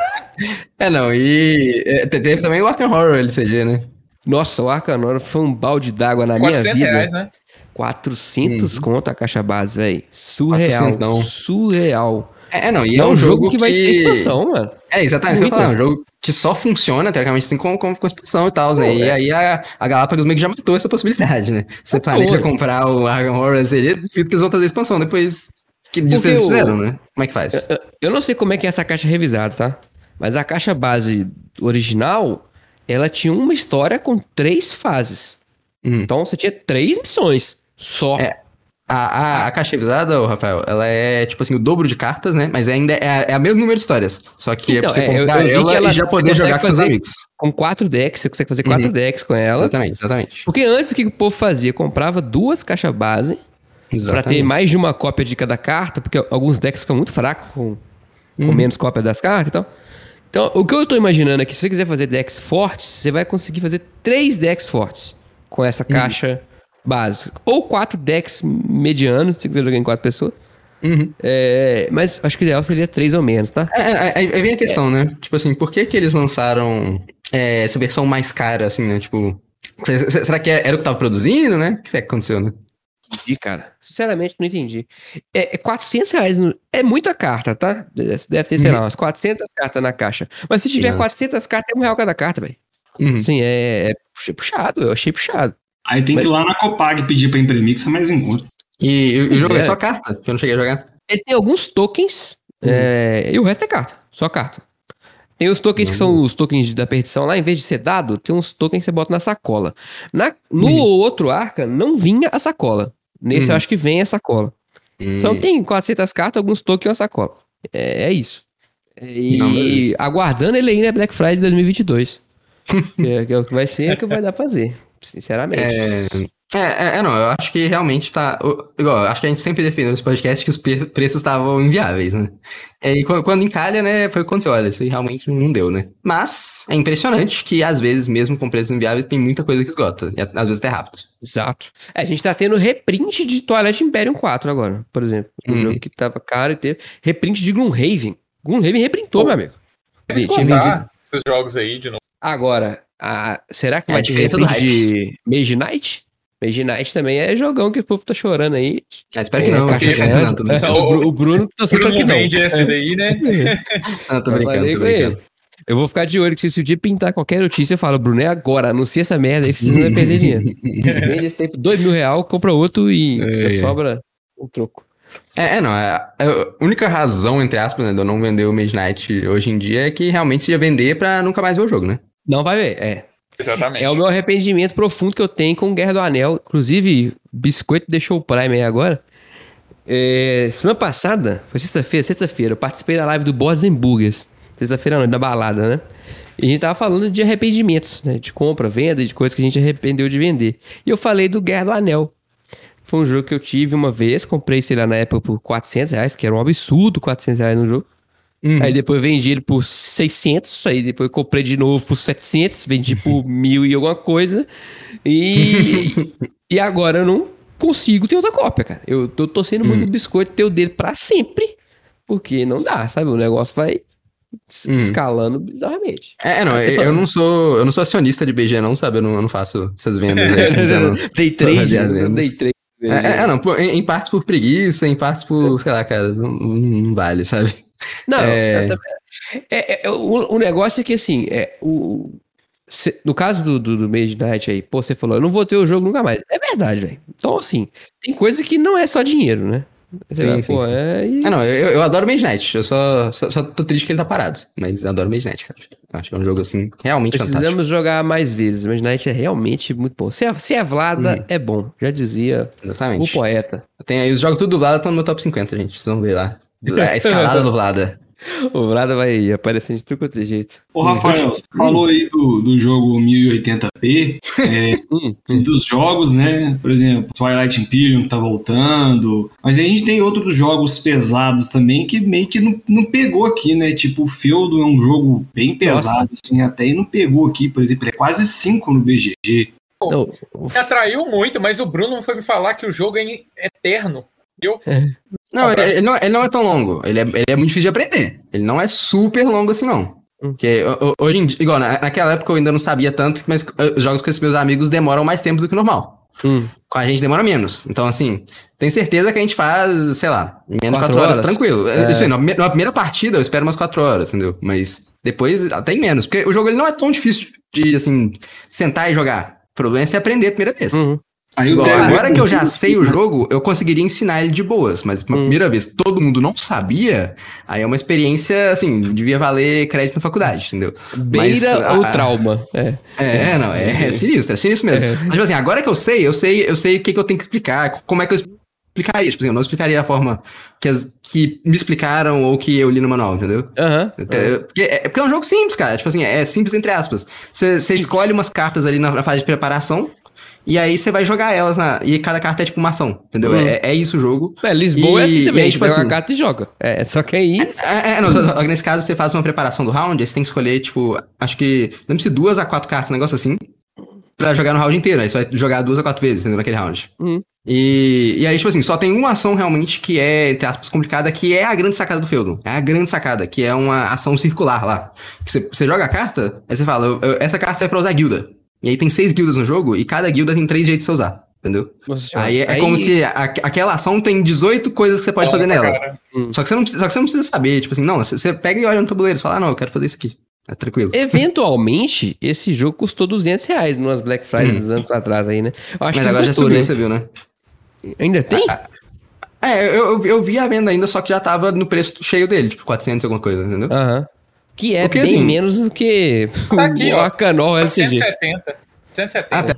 É, não, e é, teve também o Arkham Horror LCG, né? Nossa, o Arkham Horror foi um balde d'água na minha vida. Reais, né? 400 uhum. conto a caixa base, velho. Surreal. Surreal. É, não, e é, é um, um jogo, jogo, que vai ter expansão, mano. É, exatamente que falar. É um jogo que só funciona, teoricamente, assim, com, com, com expansão e tal, né? E é. aí a, a Galápagos meio que já matou essa possibilidade, né? Você planeja comprar o Arkham Horror que eles vão fazer expansão depois que disso eles fizeram, né? Como é que faz? Eu, eu, não sei como é que é essa caixa revisada, tá? Mas a caixa base original, ela tinha uma história com três fases. Hum. Então você tinha três missões só. É. A, a, a caixa revisada, Rafael, ela é tipo assim, o dobro de cartas, né? Mas ainda é, é o mesmo número de histórias. Só que então, é pra você comprar eu, eu ela, ela, e já poder jogar com seus amigos. Com quatro decks, você consegue fazer quatro uhum. decks com ela. Exatamente, exatamente. Porque antes o que o povo fazia? Comprava duas caixas base para ter mais de uma cópia de cada carta, porque alguns decks ficam muito fracos com, com uhum. menos cópia das cartas e tal. Então, o que eu tô imaginando é que se você quiser fazer decks fortes, você vai conseguir fazer três decks fortes com essa uhum. caixa. Uhum básica. Ou quatro decks medianos, se quiser jogar em quatro pessoas. Uhum. É, mas acho que o ideal seria três ou menos, tá? É, é, aí vem a questão, né? Tipo assim, por que que eles lançaram é, essa versão mais cara, assim, né? Tipo, será que era o que tava produzindo, né? O que, que aconteceu, né? Entendi, cara. Sinceramente, não entendi. É, é 400 reais. No... É muita carta, tá? Deve ter, sei lá, uhum. umas 400 cartas na caixa. Mas se tiver Nossa. 400 cartas, é um real cada carta, velho. Uhum. Sim, é, é puxado. Eu achei puxado. Aí tem que ir lá na Copag pedir pra imprimir, que você mais encontra. E, e Pois jogo é. é. só carta, que eu não cheguei a jogar. Ele tem alguns tokens é, e o resto é carta. Só carta. Tem os tokens que Hum. são os tokens da perdição lá, em vez de ser dado, tem uns tokens que você bota na sacola. Na, no Hum. outro arca, não vinha a sacola. Nesse Hum. eu acho que vem a sacola. Então Hum. tem 400 cartas, alguns tokens e uma sacola. É, é isso. E Não, beleza. aguardando ele ainda é Black Friday 2022. que, é, que é o que vai ser, é o que vai dar pra fazer. Sinceramente. É, é, é, é, não, eu acho que realmente tá. Igual, eu acho que a gente sempre defendeu nesse podcast que os pre- preços estavam inviáveis, né? E quando, quando encalha, né, foi o que aconteceu, olha, isso realmente não deu, né? Mas é impressionante que, às vezes, mesmo com preços inviáveis, tem muita coisa que esgota. E às vezes até rápido. Exato. É, a gente tá tendo reprint de Twilight Imperium 4 agora, por exemplo. Um Uhum. jogo que tava caro e teve. Reprint de Gloomhaven. Gloomhaven reprintou, meu amigo. Tinha vendido. esses jogos aí de novo. Agora, a- será que É, vai a ter diferença do reprint de Mage Knight? Mage Knight também é jogão que o povo tá chorando aí. Ah, espero que É, não. caixa que- grande. não. É, o, o Bruno tá Bruno que não. vende esse daí, né? Não, tô brincando, tô brincando. Eu vou ficar de olho que se, o dia pintar qualquer notícia, eu falo, Bruno, é agora, anuncia essa merda aí, você não vai perder dinheiro. Vende esse tempo, dois mil real, compra outro e É, é. sobra um troco. É, é, não. É, é a única razão, entre aspas, né, de eu não vender o Midnight hoje em dia é que realmente ia vender pra nunca mais ver o jogo, né? Não vai ver, é. Exatamente. É o meu arrependimento profundo que eu tenho com Guerra do Anel. Inclusive, Biscoito deixou o Prime aí agora. É, semana passada, foi sexta-feira, sexta-feira, eu participei da live do Boards and Burgers. Sexta-feira à noite, na balada, né? E a gente tava falando de arrependimentos, né? De compra, venda, de coisas que a gente arrependeu de vender. E eu falei do Guerra do Anel. Foi um jogo que eu tive uma vez, comprei, sei lá, na época por 400 reais, que era um absurdo 400 reais no jogo. Aí depois vendi ele por 600, aí depois comprei de novo por 700, vendi por mil e alguma coisa. E, e agora eu não consigo ter outra cópia, cara. Eu tô torcendo muito o biscoito ter o dele pra sempre, porque não dá, sabe? O negócio vai Hum. escalando bizarramente. É, é, não, eu, Pessoal- eu não sou. Eu não sou acionista de BG, não, sabe? Eu não, eu não faço essas vendas aí. então- fazer as vendas. day trade. É, é, é, não, em, em partes por preguiça, em partes por, sei lá, cara, não- não vale, sabe? Não, É. também- é, é, o, o negócio é que assim, é, o, cê- no caso do, do, do Midnight aí, pô, você falou, eu não vou ter o jogo nunca mais. É verdade, velho. Então, assim, tem coisa que não é só dinheiro, né? Sim, sim, pô, sim. é, e- É, não, eu, eu adoro Midnight, eu só, só, só tô triste que ele tá parado, mas eu adoro Midnight, cara. Acho que é um jogo, assim, realmente fantástico. Precisamos jogar mais vezes. Midnight é realmente muito bom. Se é, se é Vlada, é bom. Já dizia o Exatamente. poeta. Tem aí os jogos tudo do Vlada estão no meu top 50, gente. Vocês vão ver lá. A escalada do Vlada. O Vlada vai aparecendo de tudo quanto é jeito. Ô, Rafael, você falou aí do, do jogo 1080p, é, Hum, e dos jogos, né? Por exemplo, Twilight Imperium tá voltando. Mas a gente tem outros jogos pesados também que meio que não, não pegou aqui, né? Tipo, o Feudo é um jogo bem pesado, assim, até e não pegou aqui. Por exemplo, ele é quase 5 no BGG. Me atraiu muito, mas o Bruno foi me falar que o jogo é eterno. Eu, Não, ele, ele não, ele não é tão longo. Ele é, ele é muito difícil de aprender. Ele não é super longo assim, não. Hum. Porque ho- ho- hoje em dia, igual, na- naquela época eu ainda não sabia tanto, mas eh, os jogos com esses meus amigos demoram mais tempo do que o normal. hum, Com a gente demora menos. Então, assim, tenho certeza que a gente faz, sei lá, menos Quatro 4 horas, horas? tranquilo. É. Isso aí, na, na primeira partida eu espero umas 4 horas, entendeu? Mas depois até em menos. Porque o jogo ele não é tão difícil de, assim, sentar e jogar. O problema é você aprender a primeira vez. uhum. Igual, agora é que eu já sei o jogo, eu conseguiria ensinar ele de boas, mas uma Hum. primeira vez que todo mundo não sabia, aí é uma experiência, assim, devia valer crédito na faculdade, entendeu? Beira Mas, ou a- trauma. É. É, é, não, é, é sinistro, é sinistro mesmo. Mas, tipo assim, agora que eu sei, eu sei, eu sei o que, que eu tenho que explicar, como é que eu explicaria. Tipo assim, eu não explicaria a forma que, as- que me explicaram ou que eu li no manual, entendeu? Aham. É, Porque é, porque é um jogo simples, cara. Tipo assim, é simples entre aspas. Você escolhe umas cartas ali na, na fase de preparação. E aí você vai jogar elas na. E cada carta é tipo uma ação, entendeu? Uhum. É, é isso o jogo. É, Lisboa é E- assim e também. aí, tipo, tipo pega assim- uma carta e joga. É, só que aí. É, é, não, só- nesse caso você faz uma preparação do round, aí você tem que escolher, tipo, acho que. Lembra se duas a quatro cartas, um negócio assim. Pra jogar no round inteiro. Aí você vai jogar duas a quatro vezes, entendeu? Naquele round. Uhum. E, e aí, tipo assim, só tem uma ação realmente que é, entre aspas, complicada, que é a grande sacada do Feudon. É a grande sacada, que é uma ação circular lá. Que você, você joga a carta, aí você fala, eu- eu- essa carta serve pra usar guilda. E aí tem seis guildas no jogo, e cada guilda tem três jeitos de você usar, entendeu? Nossa. Aí é, é como se a- aquela ação tem 18 coisas que você pode fazer nela. Cara, Só que, você não, precisa- só que você não precisa saber, tipo assim, não, você, você pega e olha no tabuleiro e fala, ah, não, eu quero fazer isso aqui. É tranquilo. Eventualmente, esse jogo custou 200 reais numas Black Friday dos anos atrás aí, né? Eu acho Mas que agora já esgotou, subiu, né? você viu, né? Ainda tem? É, eu, eu, eu vi a venda ainda, só que já tava no preço cheio dele, tipo 400 alguma coisa, entendeu? Aham. Que é Porque, bem assim, menos do que Tá aqui, o. Acanol LCG. 170. 170. Ah, tá.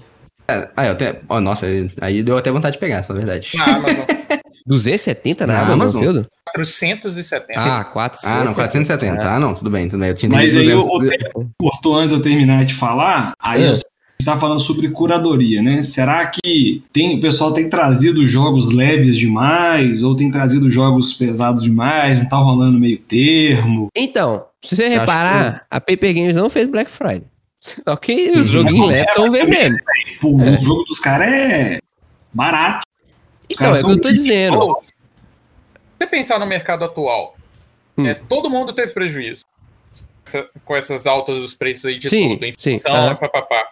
É, Ah, eu até. Ó, nossa, aí- deu até vontade de pegar, na verdade. Na Amazon. 270 na Na Amazon, Amazon? Fieldo? 470. Ah, 400. Ah, não, 470. Ah, não, tudo bem, tudo bem. Eu tinha Mas aí entendido o, o 200. tempo cortou antes de eu terminar de falar. Aí É. gente tá falando sobre curadoria, né? Será que tem, o pessoal tem trazido jogos leves demais ou tem trazido jogos pesados demais? Não tá rolando meio termo? Então, se você reparar, a Paper Games não fez Black Friday. Só que os Sim. joguinhos leves estão vendendo. Pô, O jogo dos caras é barato. Os Então, é o que eu tô dizendo. Se você pensar no mercado atual, Hum. é, todo mundo teve prejuízo. Com essas altas dos preços aí de Sim, tudo, sim, inflação, aham. papapá.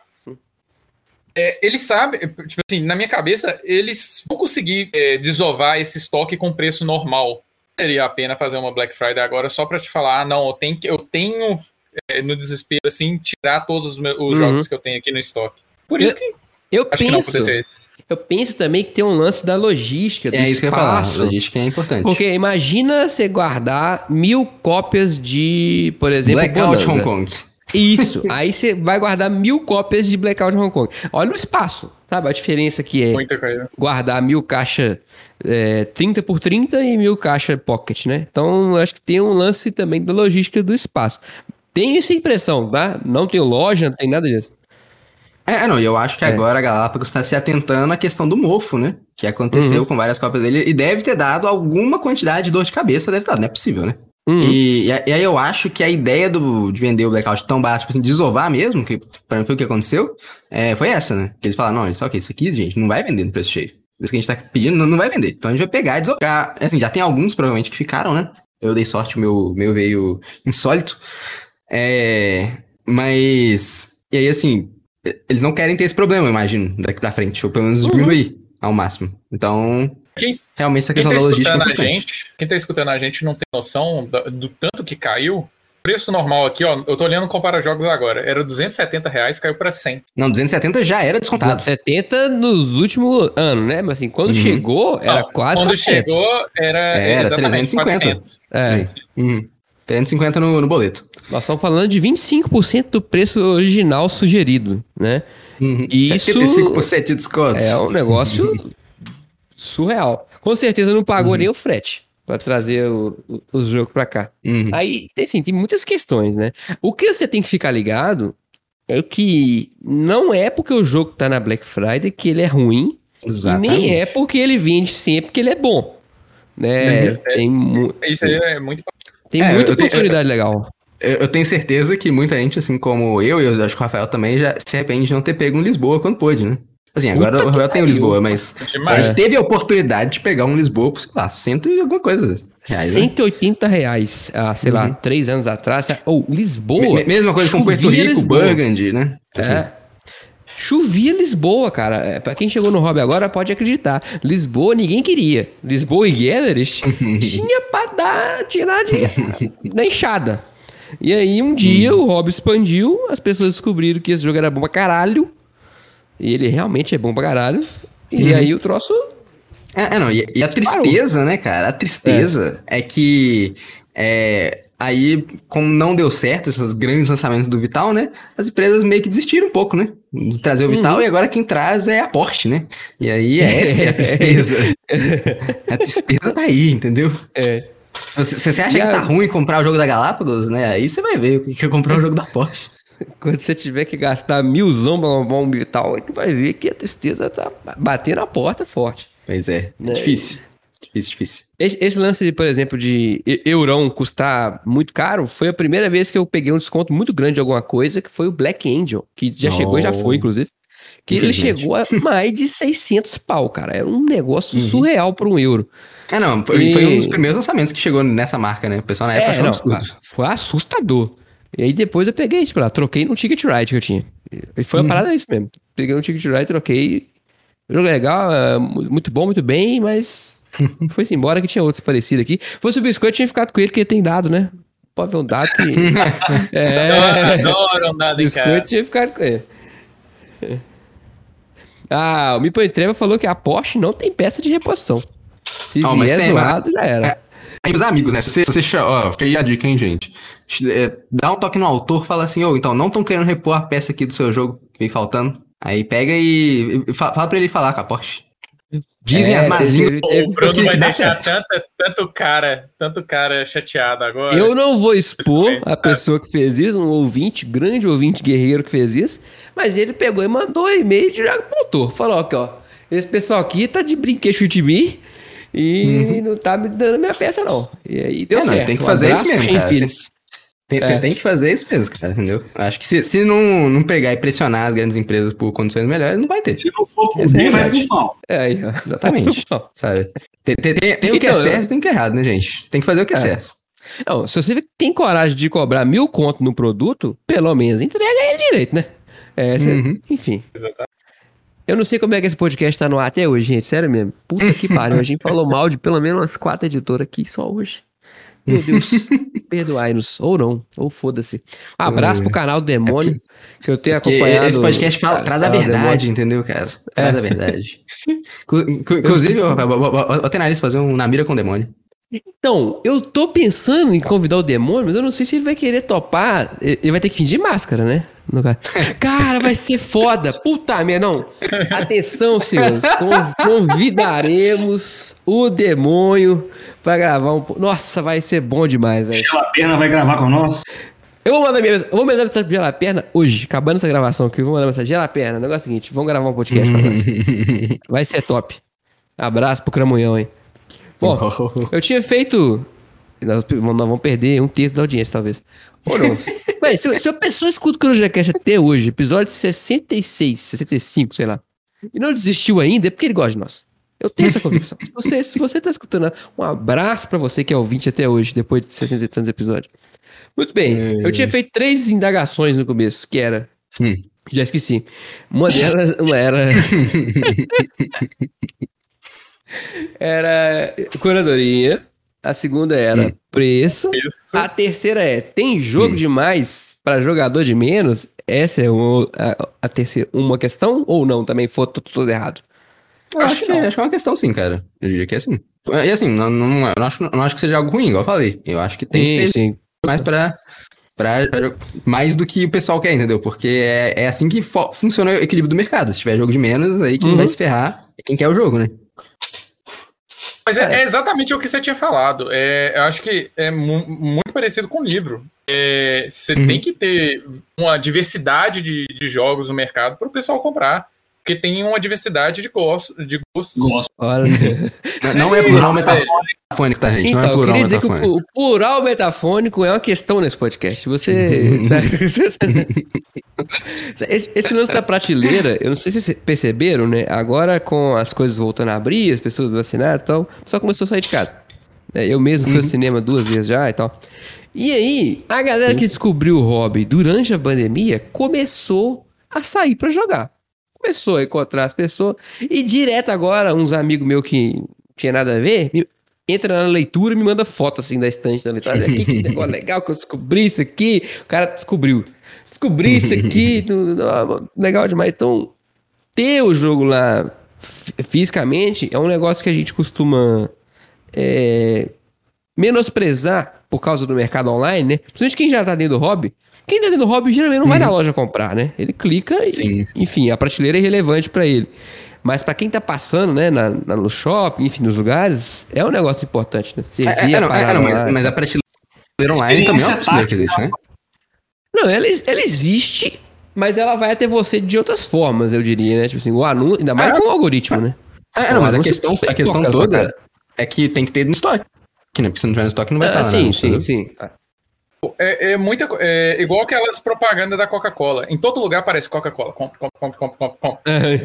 É, eles sabem, tipo assim, na minha cabeça, eles vão conseguir é, desovar esse estoque com preço normal. Seria a pena fazer uma Black Friday agora só pra te falar, ah, não, eu tenho, que- eu tenho é, no desespero, assim, tirar todos os, meus, os Uhum. jogos que eu tenho aqui no estoque. Por isso que Eu acho que não penso, isso. eu penso também que tem um lance da logística, do É isso que eu ia falar. espaço. Logística é importante. Porque imagina você guardar mil cópias de, por exemplo, Blackout Bonanza. Hong Kong. Isso. Aí você vai guardar mil cópias de Blackout Hong Kong. Olha o espaço, sabe? A diferença que é Muita coisa. guardar mil caixa é, 30 por 30 e mil caixa pocket, né? Então, eu acho que tem um lance também da logística do espaço. Tenho essa impressão, tá? Não tenho loja, não tem nada disso. É, não, e eu acho que É. agora a Galápagos está se atentando à questão do mofo, né? Que aconteceu Uhum. com várias cópias dele e deve ter dado alguma quantidade de dor de cabeça, deve ter dado, não é possível, né? Uhum. E, e aí eu acho que a ideia do, de vender o Blackout tão barato, tipo assim, desovar mesmo, que pra mim foi o que aconteceu, é, foi essa, né? Que eles falaram, não, isso aqui, isso aqui, gente, não vai vender no preço cheio. Isso que a gente tá pedindo não, não vai vender. Então a gente vai pegar e desovar. Assim, já tem alguns provavelmente que ficaram, né? Eu dei sorte, o meu, meu veio insólito. É, mas, e aí assim, eles não querem ter esse problema, eu imagino, daqui pra frente, ou pelo menos diminuir ao máximo. Então, Quem- realmente essa Quem questão tá da logística é gente, quem tá escutando a gente não tem noção da- do, tanto que caiu. Preço normal aqui, ó. Eu tô olhando compara jogos agora. Era 270 reais, caiu pra 100. Não, 270 já era descontado. 70 nos últimos anos, né? Mas assim, quando Uhum. chegou, era Não, quase Quando 400. chegou, era, Era exatamente 350. 400. É, Uhum. 350 no, no boleto. nós estamos falando de 25% do preço original sugerido, né? Uhum. Isso- 75% de desconto. É um negócio surreal. Com certeza não pagou nem o frete pra trazer o, o, os jogos pra cá. Uhum. Aí, tem, assim, tem muitas questões, né? O que você tem que ficar ligado é que não é porque o jogo tá na Black Friday que ele é ruim, e nem é porque ele vende sempre que ele é bom. Né? Uhum. Tem, mu- Isso aí é muito. tem É, muita eu tenho- oportunidade legal. Eu, eu tenho certeza que muita gente, assim como eu, e eu acho que o Rafael também, já se arrepende de não ter pego um Lisboa quando pôde, né? Assim, agora Puta o que tem o. Lisboa, mas a gente teve a oportunidade de pegar um Lisboa por, sei lá, cento e alguma coisa. Reais, né? 180 reais, ah, sei lá, três anos atrás. Ou Lisboa. Me- Mesma coisa com Puerto Rico, Lisboa. Burgundy, né? Assim, É. Chovia Lisboa, cara. É, Pra quem chegou no hobby agora pode acreditar. Lisboa ninguém queria. Lisboa e Gellerist tinha pra dar, tirar de, na enxada. E aí um dia o hobby expandiu, as pessoas descobriram que esse jogo era bom pra caralho. E ele realmente é bom pra caralho. E aí o troço. É, é, não, e, e a tristeza, né, cara? A tristeza é, que é, aí, como não deu certo esses grandes lançamentos do Vital, né? As empresas meio que desistiram um pouco, né? De trazer o Vital e agora quem traz é a Porsche, né? E aí essa é a tristeza. a tristeza tá aí, entendeu? É. Se você, se você acha E que tá ruim comprar o jogo da Galápagos, né? Aí você vai ver o que é comprar o jogo da Porsche. Quando você tiver que gastar milzão pra comprar um Vital, aí tu vai ver que a tristeza tá batendo a porta forte. Pois é, Né? difícil. Difícil, difícil. Esse, esse lance, por exemplo, de Eurão custar muito caro, foi a primeira vez que eu peguei um desconto muito grande de alguma coisa, que foi o Black Angel, que já Oh. chegou e já foi, inclusive. Que ele chegou a mais de 600 pau, cara. Era um negócio Uhum. surreal para um euro. É, não, foi, E- foi um dos primeiros lançamentos que chegou nessa marca, né? O pessoal na época É, achou não, absurdo. foi assustador. E aí depois eu peguei isso pra lá, troquei no Ticket Ride que eu tinha. E foi uma parada isso mesmo. Peguei no Ticket Ride, troquei. Jogo legal, é, mu- muito bom, muito bem, mas foi-se embora que tinha outros parecidos aqui. Se fosse o Biscoito, tinha ficado com ele, porque ele tem dado, né? Pode ver um dado que. é. Adoro um dado em Biscoito tinha ficado com ele. Ah, o Mipo Entreva falou que a Porsche não tem peça de reposição. Se Não, vier mas tem, zoado, já era. É. Aí os amigos, né? Se você, se você ó, fica aí a dica, hein, gente. É, dá um toque no autor, fala assim, ô, então não estão querendo repor a peça aqui do seu jogo que vem faltando. Aí pega e, e fa- fala pra ele falar com a Porsche. Dizem É, as más teve- línguas O Bruno que vai deixar tanto, tanto cara, tanto cara chateado agora. Eu não vou expor a pessoa que fez isso, um ouvinte, grande ouvinte guerreiro que fez isso, mas ele pegou e mandou e-mail e já botou. Falou aqui, ó. Esse pessoal aqui tá de brinquedo de mim e não tá me dando minha peça, não. E aí deu Uhum. É, não, certo. tem que Um fazer abraço isso mesmo. Phillips. Tem, É. tem que fazer isso mesmo, cara, entendeu? Acho que se, se não, não pegar e pressionar as grandes empresas por condições melhores, não vai ter. Se não for por Essa é a bem, vai pro pau. É. Exatamente. sabe? Tem, tem- tem- tem o que é Então, certo e tem o que é errado, né, gente? Tem que fazer o que é, É. certo. Não, se você tem coragem de cobrar mil conto no produto, pelo menos entrega ele direito, né? É, cê- Uhum. Enfim. Exatamente. Eu não sei como é que esse podcast tá no ar até hoje, gente. Sério mesmo. Puta que pariu. A gente falou mal de pelo menos umas quatro editoras aqui só hoje. Meu Deus. Perdoai-nos. Ou não. Ou foda-se. Abraço pro canal do Demônio, que eu tenho acompanhado. esse podcast fala, traz a verdade, entendeu, cara? Traz a verdade. Inclu- inclu- Inclusive, eu vou ter na lista fazer um Na Mira com o Demônio. Então, eu tô pensando em convidar o demônio, mas eu não sei se ele vai querer topar. Ele vai ter que fingir máscara, né? Cara, vai ser foda. Puta merda, não. Atenção, senhores. Con- Convidaremos o demônio pra gravar um. po- Nossa, vai ser bom demais, velho. Gela Perna vai gravar com nós. Eu vou mandar, minha, eu vou mandar mensagem pro Gela Perna hoje, acabando essa gravação aqui. Eu vou mandar mensagem. Gela Perna, o negócio é o seguinte: vamos gravar um podcast pra nós. Vai ser top. Abraço pro Cramunhão, hein? Bom, eu tinha feito. Nós, nós vamos perder um terço da audiência, talvez. Ou não. Véi, se, se a pessoa escuta o CruzaCast até hoje, episódio 66, 65, sei lá, e não desistiu ainda, é porque ele gosta de nós. Eu tenho essa convicção. Se você, se você tá escutando, um abraço pra você que é ouvinte até hoje, depois de 60 e tantos episódios. Muito bem. Eu tinha feito três indagações no começo, que era. Hum. Já esqueci. Uma delas uma era. era curadoria. A segunda era preço. Isso. A terceira é: tem jogo demais para jogador de menos? Essa é o- a, a terceira, uma questão? Ou não? Também foi tudo, tudo errado? Eu acho, que, acho que é uma questão sim, cara. Eu diria que é assim. E assim, não, não, eu não acho, não acho que seja algo ruim, igual eu falei. Eu acho que tem que ter sim. mais pra, pra. Mais do que o pessoal quer, entendeu? Porque é, é assim que funciona o equilíbrio do mercado. Se tiver jogo de menos, aí quem Uhum. vai se ferrar é quem quer o jogo, né? Mas é, é exatamente o que você tinha falado. É, eu acho que é mu- muito parecido com o livro. É, você Uhum. tem que ter uma diversidade de, de jogos no mercado para o pessoal comprar. Porque tem uma diversidade de, gosto, de gostos. Gosto. Olha. Não, não é plural metafônico, tá, gente? Então, não é eu plural queria dizer que o, plural metafônico é uma questão nesse podcast. Você. esse, esse lance da prateleira, eu não sei se vocês perceberam, né? Agora, com as coisas voltando a abrir, as pessoas vacinadas e tal, o pessoal começou a sair de casa. É, Eu mesmo fui ao cinema duas vezes já e tal. E aí, a galera que descobriu o hobby durante a pandemia começou a sair pra jogar. Começou a encontrar as pessoas. E direto agora, uns amigos meus que não tinha nada a ver, me- entra na leitura e me manda foto assim da estante da leitura. Olha aqui, que negócio legal que eu descobri isso aqui. O cara descobriu. Descobri isso aqui. legal demais. Então, ter o jogo lá fi- fisicamente é um negócio que a gente costuma é, menosprezar por causa do mercado online, né? Principalmente quem já tá dentro do hobby. Quem tá dentro do hobby geralmente não vai na loja comprar, né? Ele clica e, Sim. enfim, a prateleira é irrelevante pra ele. Mas pra quem tá passando, né, na, na- no shopping, enfim, nos lugares, é um negócio importante, né? Você É, é, a não, é, não, mas, mas a prateleira online também é uma prateleira que existe, né? Não, ela, ela existe, mas ela vai até você de outras formas, eu diria, né? Tipo assim, o anúncio, ainda mais Ah, com o algoritmo, né? É, não, mas a questão, a que questão toda é que tem que ter no estoque. Né? Porque se não tiver no estoque, não vai Ah, estar lá. sim, né? sim, sim. Ah, É, é muita, é igual aquelas propagandas da Coca-Cola. Em todo lugar aparece Coca-Cola. Compre, compre, compre, compre, compre, compre.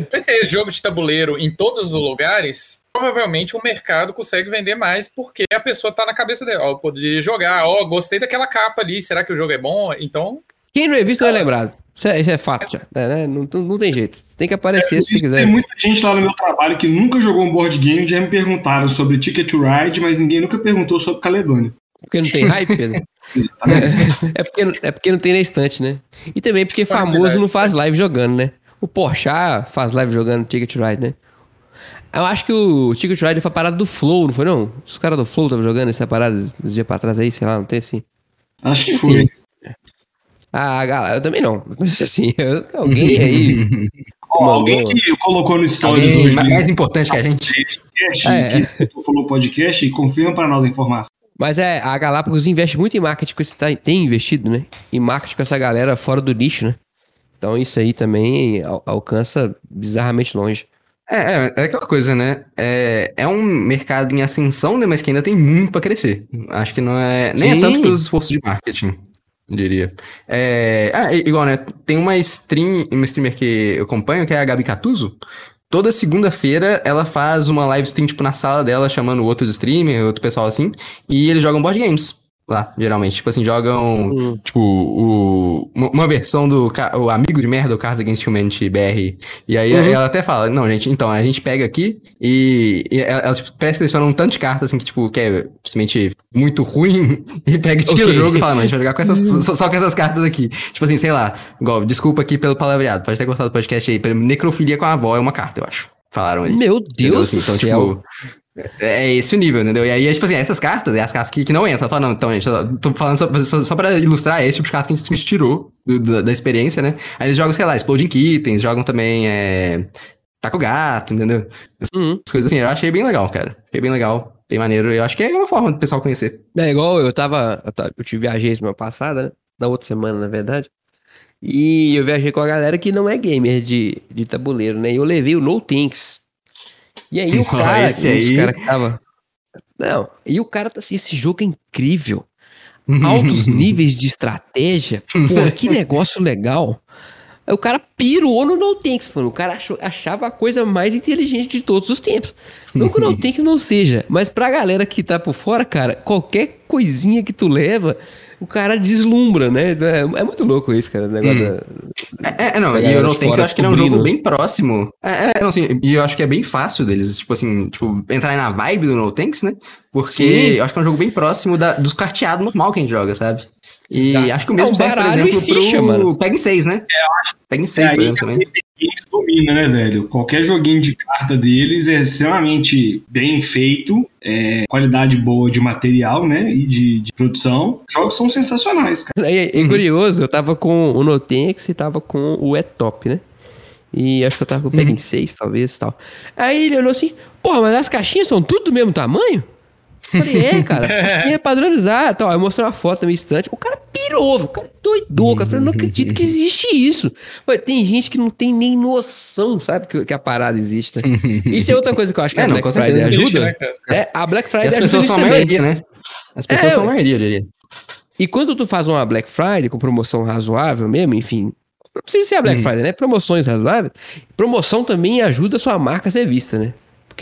Você ter jogo de tabuleiro em todos os lugares, provavelmente o mercado consegue vender mais porque a pessoa tá na cabeça dela. Ó, eu poderia jogar, ó, gostei daquela capa ali, será que o jogo é bom? Então, Quem não é visto não é lembrado. Isso é, isso é fato já. né, né? Não, não, tem jeito. Tem que aparecer se você quiser. Tem muita gente lá no meu trabalho que nunca jogou um board game já me perguntaram sobre Ticket to Ride, mas ninguém nunca perguntou sobre Caledônia. Porque não tem hype, Pedro? é, é, porque, é porque não tem na estante, né? E também porque famoso não faz live jogando, né? O Porchat faz live jogando Ticket Ride, né? Eu acho que o Ticket Ride foi a parada do Flow, não foi não? Os caras do Flow estavam jogando essa parada uns dias pra trás aí, sei lá, não tem assim? Acho que foi. Ah, galera, eu também não. Mas assim, eu, alguém aí. Ó, alguém que colocou no Stories Alguém hoje. mais, importante que a gente. podcast, É. que falou podcast, e confirma pra nós a informação. Mas é, a Galápagos investe muito em marketing com esse. tá- Tem investido, né? Em marketing com essa galera fora do nicho, né? Então isso aí também al- alcança bizarramente longe. É, é, é aquela coisa, né? É, é um mercado em ascensão, né? Mas que ainda tem muito pra crescer. Acho que não é. Nem Sim. é tanto pelos esforços de marketing, diria. É, ah, igual, né? Tem uma stream, uma streamer que eu acompanho, que é a Gabi Catuso. Toda segunda-feira ela faz uma live stream, tipo, na sala dela, chamando outros streamers, outro pessoal assim. E eles jogam board games lá, geralmente. Tipo assim, jogam. Hum. Tipo, o, uma versão do o Amigo de Merda, o Cards Against Humanity BR. E aí Uhum. ela até fala, não, gente, então, a gente pega aqui e, e ela, ela tipo, pré-seleciona um tanto de cartas, assim, que, tipo, que é simplesmente muito ruim, e pega e tira Ok. o jogo e fala, não, a gente vai jogar com essas, só, só com essas cartas aqui. Tipo assim, sei lá, igual, desculpa aqui pelo palavreado, pode ter cortado o podcast aí, necrofilia com a avó é uma carta, eu acho. Falaram aí. Meu? Deus Assim, do então, tipo, é esse o nível, entendeu? E aí, é, tipo assim, essas cartas, é as cartas que, que não entram. Fala, não, então, gente, tô falando só, só, só pra ilustrar é esse tipo de carta que a gente tirou do- da, da experiência, né? Aí eles jogam, sei lá, Exploding Kittens, jogam também, é... Taco Gato, entendeu? Uhum. As coisas assim, eu achei bem legal, cara. Achei bem legal, bem maneiro. Eu acho que é uma forma do pessoal conhecer. É igual eu tava. Eu, tava, eu tive viajei semana passada, né? Na outra semana, na verdade. E eu viajei com a galera que não é gamer de, de tabuleiro, né? E eu levei o No Tanks. E aí o cara. esse aí- cara tava. Não, e o cara tá assim, esse jogo é incrível. Altos níveis de estratégia. Pô, que negócio legal. Aí o cara pirou no No Tanks, mano. O cara achou- achava a coisa mais inteligente de todos os tempos. Não que o No Tanks não seja, mas pra galera que tá por fora, cara, qualquer coisinha que tu leva, o cara deslumbra, né? É, é muito louco isso, cara. O negócio da- É, é, não, e eu não tenho que eu acho que ele é um jogo bem próximo. É, é, não, assim, e eu acho que é bem fácil deles, tipo assim, tipo, entrar na vibe do No Tanks, né? Porque Sim. eu acho que é um jogo bem próximo da, dos carteados normal que a gente joga, sabe? E Exato. acho que o É mesmo um serve, por baralho e exemplo, ficha, pro mano. Peg 6, né? É, eu acho. Peg 6, É por exemplo, também. Games domina, né, velho? Qualquer joguinho de carta deles é extremamente bem feito, é, qualidade boa de material, né, e de, de produção. Os jogos são sensacionais, cara. É, é curioso, eu tava com o Notenx e tava com o E-Top, né? E acho que eu tava com o Peg 6, talvez tal. Aí ele olhou assim, porra, mas as caixinhas são tudo do mesmo tamanho? Eu Falei, é, cara, as é padronizar. Aí eu mostrei uma foto na minha estante. O cara pirou, o cara é doidou, cara. Eu falei, não acredito que existe isso. Falei, tem gente que não tem nem noção, sabe, que, que a parada existe. Isso é outra coisa que eu acho que É, a não, Black Friday ajuda. né? É, a Black Friday as ajuda pessoas nisso são a também. maioria, né? As pessoas É, são a maioria, eu diria. E quando tu faz uma Black Friday com promoção razoável mesmo, enfim. Não precisa ser a Black Friday, né? Promoções razoáveis. Promoção também ajuda a sua marca a ser vista, né?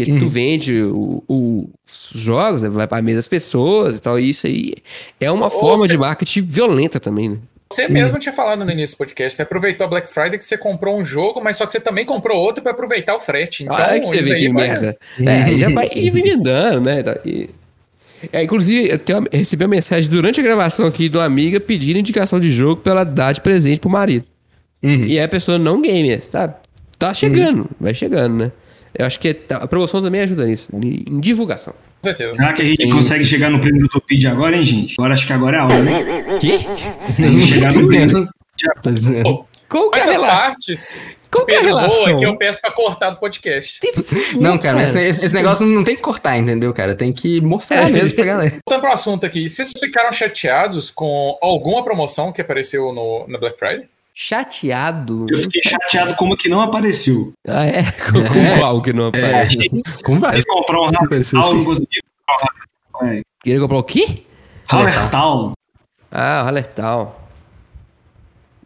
Porque tu vende o- o- os jogos, né? vai pra mesa das pessoas e tal. E isso aí é uma forma você- de marketing violenta também, né? Você mesmo tinha falado no início do podcast, você aproveitou a Black Friday que você comprou um jogo, mas só que você também comprou outro pra aproveitar o frete. Então, Olha que você vê aí que vai- merda. É, aí já vai emendando, né? E- É, inclusive, eu uma- recebi uma mensagem durante a gravação aqui de uma amiga pedindo indicação de jogo pra ela dar de presente pro marido. Uhum. E é a pessoa não gamer, sabe? Tá chegando, vai chegando, né? Eu acho que a promoção também ajuda nisso, em divulgação. Com certeza. Será que a gente consegue chegar no prêmio do Topid agora, hein, gente? Agora acho que agora é a hora, né? Quê? Tem que chegar no prêmio. Tá dizendo. Qual que é a partes, Qual que é a relação? Que eu peço pra cortar do podcast. Não, cara, mas esse, esse negócio não tem que cortar, entendeu, cara? Tem que mostrar É. mesmo pra galera. Voltando pro assunto aqui, vocês ficaram chateados com alguma promoção que apareceu no, na Black Friday? Chateado. Eu fiquei chateado como que não apareceu. Ah, é? Com, com qual que não aparece? Como vai? Um Hallertal, não comprar um Hallertal. Queria comprar o quê? Hallertal. Ah, Hallertal.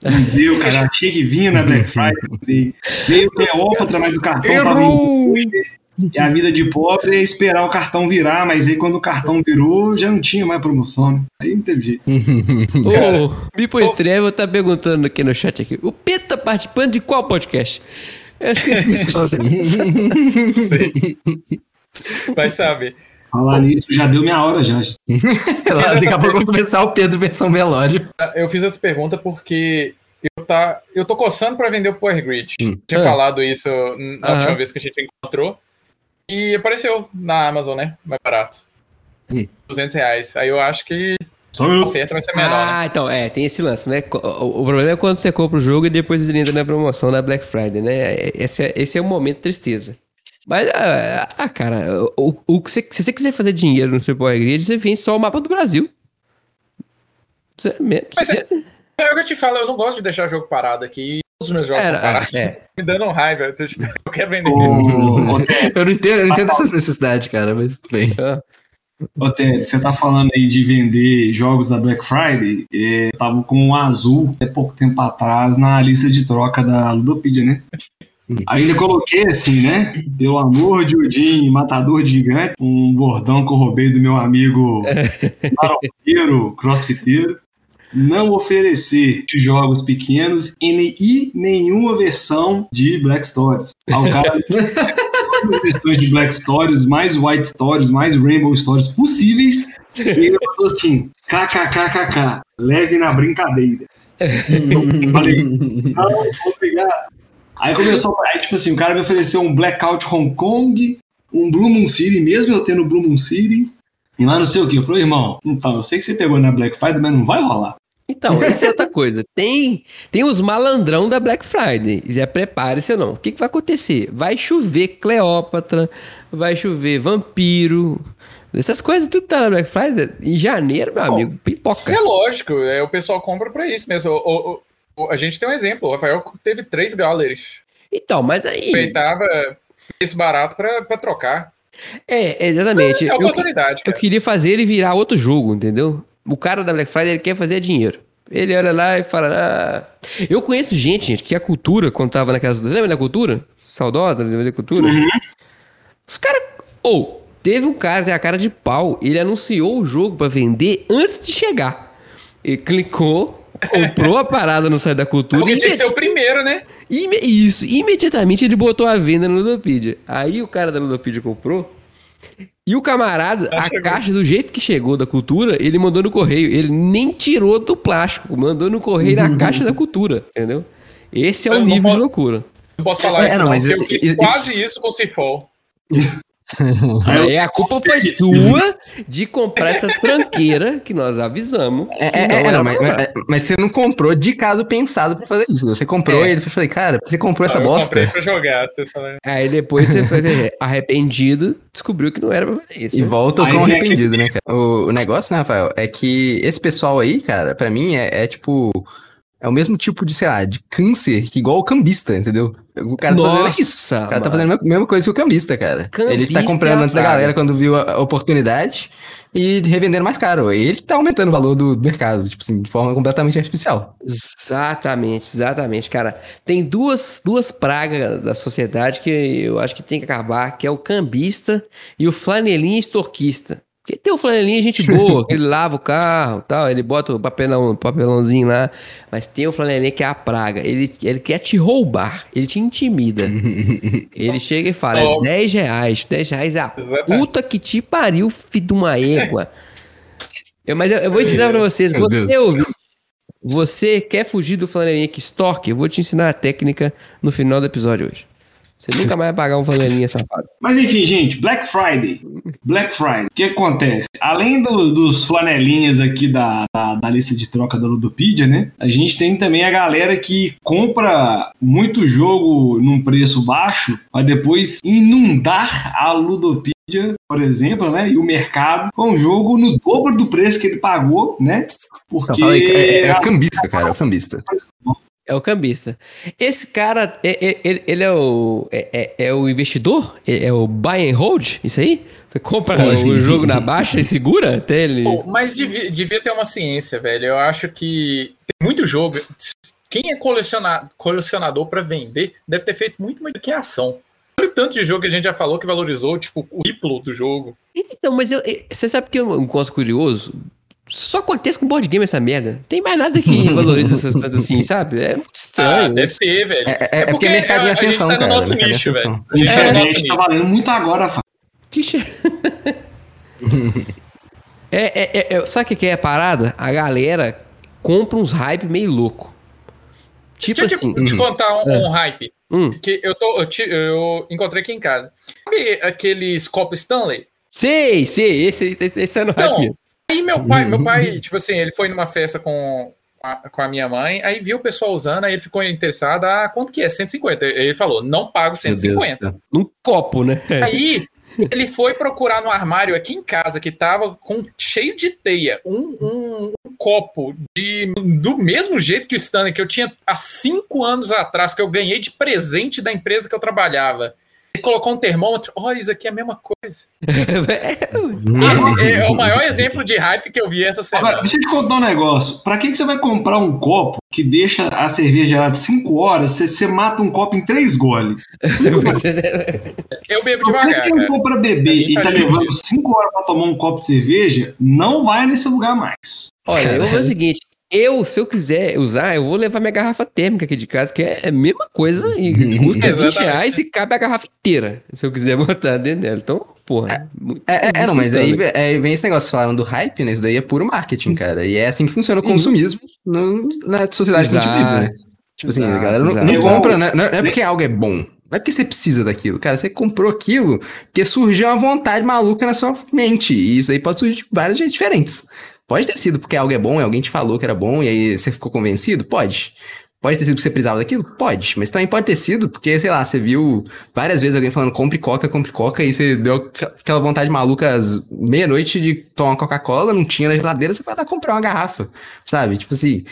Não deu, cara. Achei que vinha na Black Friday. Veio, veio o Cleópatra, mas o cartão tava em E a vida de pobre é esperar o cartão virar, mas aí quando o cartão virou, já não tinha mais promoção, né? Aí não teve jeito. Ô, Bipo e Trevor tá perguntando aqui no chat aqui. O Pedro tá participando de qual podcast? Eu esqueci disso. Sei. Mas sabe, Falar nisso, já deu minha hora já. Daqui a pouco vai começar o Pedro versão Melódio. Eu fiz essa pergunta porque eu, tá, eu tô coçando pra vender o Power Grid. Hum. Tinha Ah. falado isso na última vez que a gente encontrou. E apareceu na Amazon, né? Mais barato. Hum. 200 reais. Aí eu acho que Só a oferta vai ser menor, né? Ah, então, é, tem esse lance, né? O, o problema é quando você compra o jogo e depois ele entra na promoção da Black Friday, né? Esse é, esse é o momento de tristeza. Mas, ah, ah, cara, o, o, que você- se você quiser fazer dinheiro no seu Power Grid, você vende só o mapa do Brasil. Você, me- Mas você- É o que eu te falo, eu não gosto de deixar o jogo parado aqui. Todos os meus jogos Era, é. Me dando raiva. Eu, tô, tipo, eu quero vender. Ô, Eu não entendo, eu não entendo essas necessidades, cara, mas bem. Ô, Ted, você tá falando aí de vender jogos da Black Friday? É, eu tava com o Azul até pouco tempo atrás na lista de troca da Ludopedia, né? Ainda coloquei assim, né? Pelo amor de Odin, matador de gigante, um bordão que eu roubei do meu amigo maroqueiro, crossfiteiro. Não oferecer jogos pequenos e, nenhuma versão de Black Stories. Aí o cara as versões de Black Stories, mais White Stories, mais Rainbow Stories possíveis. E ele falou assim: kkkk, leve na brincadeira. Eu falei, não, obrigado. Aí começou, aí tipo assim, o cara me ofereceu um Blackout Hong Kong, um Blue Moon City, mesmo eu tendo Blue Moon City, e lá não sei o que. Eu falei, irmão, então, eu sei que você pegou na Black Friday, mas não vai rolar. Então, essa é outra coisa. Tem, tem os malandrão da Black Friday. Já prepare-se ou não. O que, que vai acontecer? Vai chover Cleópatra, vai chover vampiro. Essas coisas tudo tá na Black Friday. Em janeiro, meu Bom, amigo, Isso pipoca. é lógico, é, o pessoal compra pra isso mesmo. O- o- o- a gente tem um exemplo. O Rafael teve três galleries. Então, mas aí. Respeitava esse barato pra, pra trocar. É, exatamente. É Eu, oportunidade, eu cara. queria fazer ele virar outro jogo, entendeu? O cara da Black Friday ele quer fazer dinheiro. Ele olha lá e fala. Ah. Eu conheço gente, gente, que a cultura, quando tava naquelas. Lembra da cultura? Saudosa, lembra da cultura? Os caras. Ou, teve um cara que tem a cara de pau. Ele anunciou o jogo pra vender antes de chegar. Ele clicou, comprou a parada no site da cultura Porque e tinha que ser o primeiro, né? Ime- Isso, imediatamente ele botou a venda no Ludopedia. Aí o cara da Ludopedia comprou. E o camarada, Já a chegou. caixa do jeito que chegou da cultura, ele mandou no correio. Ele nem tirou do plástico, mandou no correio na caixa da cultura, entendeu? Esse é o Eu não nível de posso- loucura. Não posso falar É, isso, não, mas porque eu isso- fiz isso- quase isso com o Cifol. Aí a culpa foi sua de comprar essa tranqueira que nós avisamos. É, que é, não é, não, mas, mas- mas você não comprou de caso pensado pra fazer isso. Você comprou É. e depois falei, cara, você comprou essa Ah, eu bosta. pra jogar, falaram. Aí depois você foi arrependido, descobriu que não era pra fazer isso. E né? volta com arrependido, né, cara? O, o negócio, né, Rafael, é que esse pessoal aí, cara, pra mim é, é tipo. É o mesmo tipo de, sei lá, de câncer que igual o cambista, entendeu? O cara tá fazendo isso. Nossa, O cara tá mano. fazendo a mesma- coisa que o cambista, cara. ele tá comprando é antes da praga. galera quando viu a a oportunidade e revendendo mais caro. Ele tá aumentando o valor do mercado, tipo assim, de forma completamente artificial. Exatamente, exatamente, cara. Tem duas, duas pragas da sociedade que eu acho que tem que acabar, que é o cambista e o flanelinha estorquista. Porque tem o flanelinha gente boa, ele lava o carro tal, ele bota o papelão, papelãozinho lá, mas tem o flanelinha que é a praga. Ele, ele quer te roubar, ele te intimida. ele chega e fala, é Oh. 10 reais, 10 reais é a Exatamente. puta que te pariu, filho de uma égua. Eu- mas eu, eu vou ensinar pra vocês, Meu você você quer fugir do flanelinha que extorque? Eu vou te ensinar a técnica no final do episódio hoje. Você nunca mais vai pagar um flanelinha safado. Mas enfim, gente, Black Friday. Black Friday. O que acontece? Além do- dos flanelinhas aqui da, da, da lista de troca da Ludopedia, né? A gente tem também a galera que compra muito jogo num preço baixo para depois inundar a Ludopedia, por exemplo, né? E o mercado com o jogo no dobro do preço que ele pagou, né? Porque. falei, é, é, é o cambista, cara, é o cambista. É o cambista. Esse cara, é- é- ele, ele é o. É, é- é o investidor? É, é o buy and hold? Isso aí? Você compra o jogo na baixa e segura até ele. Pô, mas devia, devia ter uma ciência, velho. Eu acho que tem muito jogo. Quem é coleciona- colecionador pra vender deve ter feito muito mais do que ação. Olha o tanto de jogo que a gente já falou que valorizou, tipo, o triplo do jogo. Então, mas eu, você sabe que eu um gosto curioso? Só acontece com board game essa merda. Tem mais nada que valoriza essas tantas assim, sabe? É muito Ah, estranho. deve ter, velho. É, é- é porque é mercado em a- a ascensão, gente tá cara. no nosso mercado em nicho, ascensão. velho. A gente A tá nosso tá valendo muito agora, Fábio. Que che- é, é, é, sabe o que é a parada? A galera compra uns hype meio louco. Tipo Deixa assim. eu te, te contar um, É. um hype. Hum. Que eu, tô, eu, te- eu encontrei aqui em casa. Sabe aqueles copos Stanley? Sei, sei, esse, esse, esse tá no hype. Aí meu pai, meu pai, tipo assim, ele foi numa festa com a, com a minha mãe, aí viu o pessoal usando, aí ele ficou interessado, ah, quanto que é? 150. Aí Ele falou, não pago Meu Deus do 150. céu. Num copo, né? Aí ele foi procurar no armário aqui em casa, que tava com cheio de teia, um, um- um copo de, do mesmo jeito que o Stanley, que eu tinha há cinco anos atrás, que eu ganhei de presente da empresa que eu trabalhava. Ele colocou um termômetro, olha, isso aqui é a mesma coisa. Esse é o maior exemplo de hype que eu vi essa Agora, semana. deixa eu te contar um negócio. Pra que, que você vai comprar um copo que deixa a cerveja gelada 5 horas, você, você mata um copo em 3 goles? Eu bebo Se devagar, você cara. for pra beber e tá Imagina. levando 5 horas pra tomar um copo de cerveja, não vai nesse lugar mais. Olha, eu vou fazer o seguinte. Eu, se eu quiser usar, eu vou levar minha garrafa térmica aqui de casa, que é a mesma coisa e custa 20 Exatamente. reais e cabe a garrafa inteira, se eu quiser botar dentro dela. Então, porra. muito- É, é, é, não, mas aí é, vem esse negócio, falaram do hype, né? Isso daí é puro marketing, cara. E é assim que funciona o consumismo no- na sociedade que a gente vive, né? Tipo assim, a Exato, galera não, não compra, né? Não é, não é porque algo é bom. Não é porque você precisa daquilo. Cara, você comprou aquilo porque surgiu uma vontade maluca na sua mente. E isso aí pode surgir de vários jeitos diferentes. Pode ter sido porque algo é bom e alguém te falou que era bom e aí você ficou convencido? Pode. Pode ter sido porque você precisava daquilo? Pode. Mas também pode ter sido porque, sei lá, você viu várias vezes alguém falando compre coca, compre coca, e você deu aquela vontade maluca às meia-noite de tomar Coca-Cola, não tinha na geladeira, você vai lá comprar uma garrafa, sabe? Tipo assim.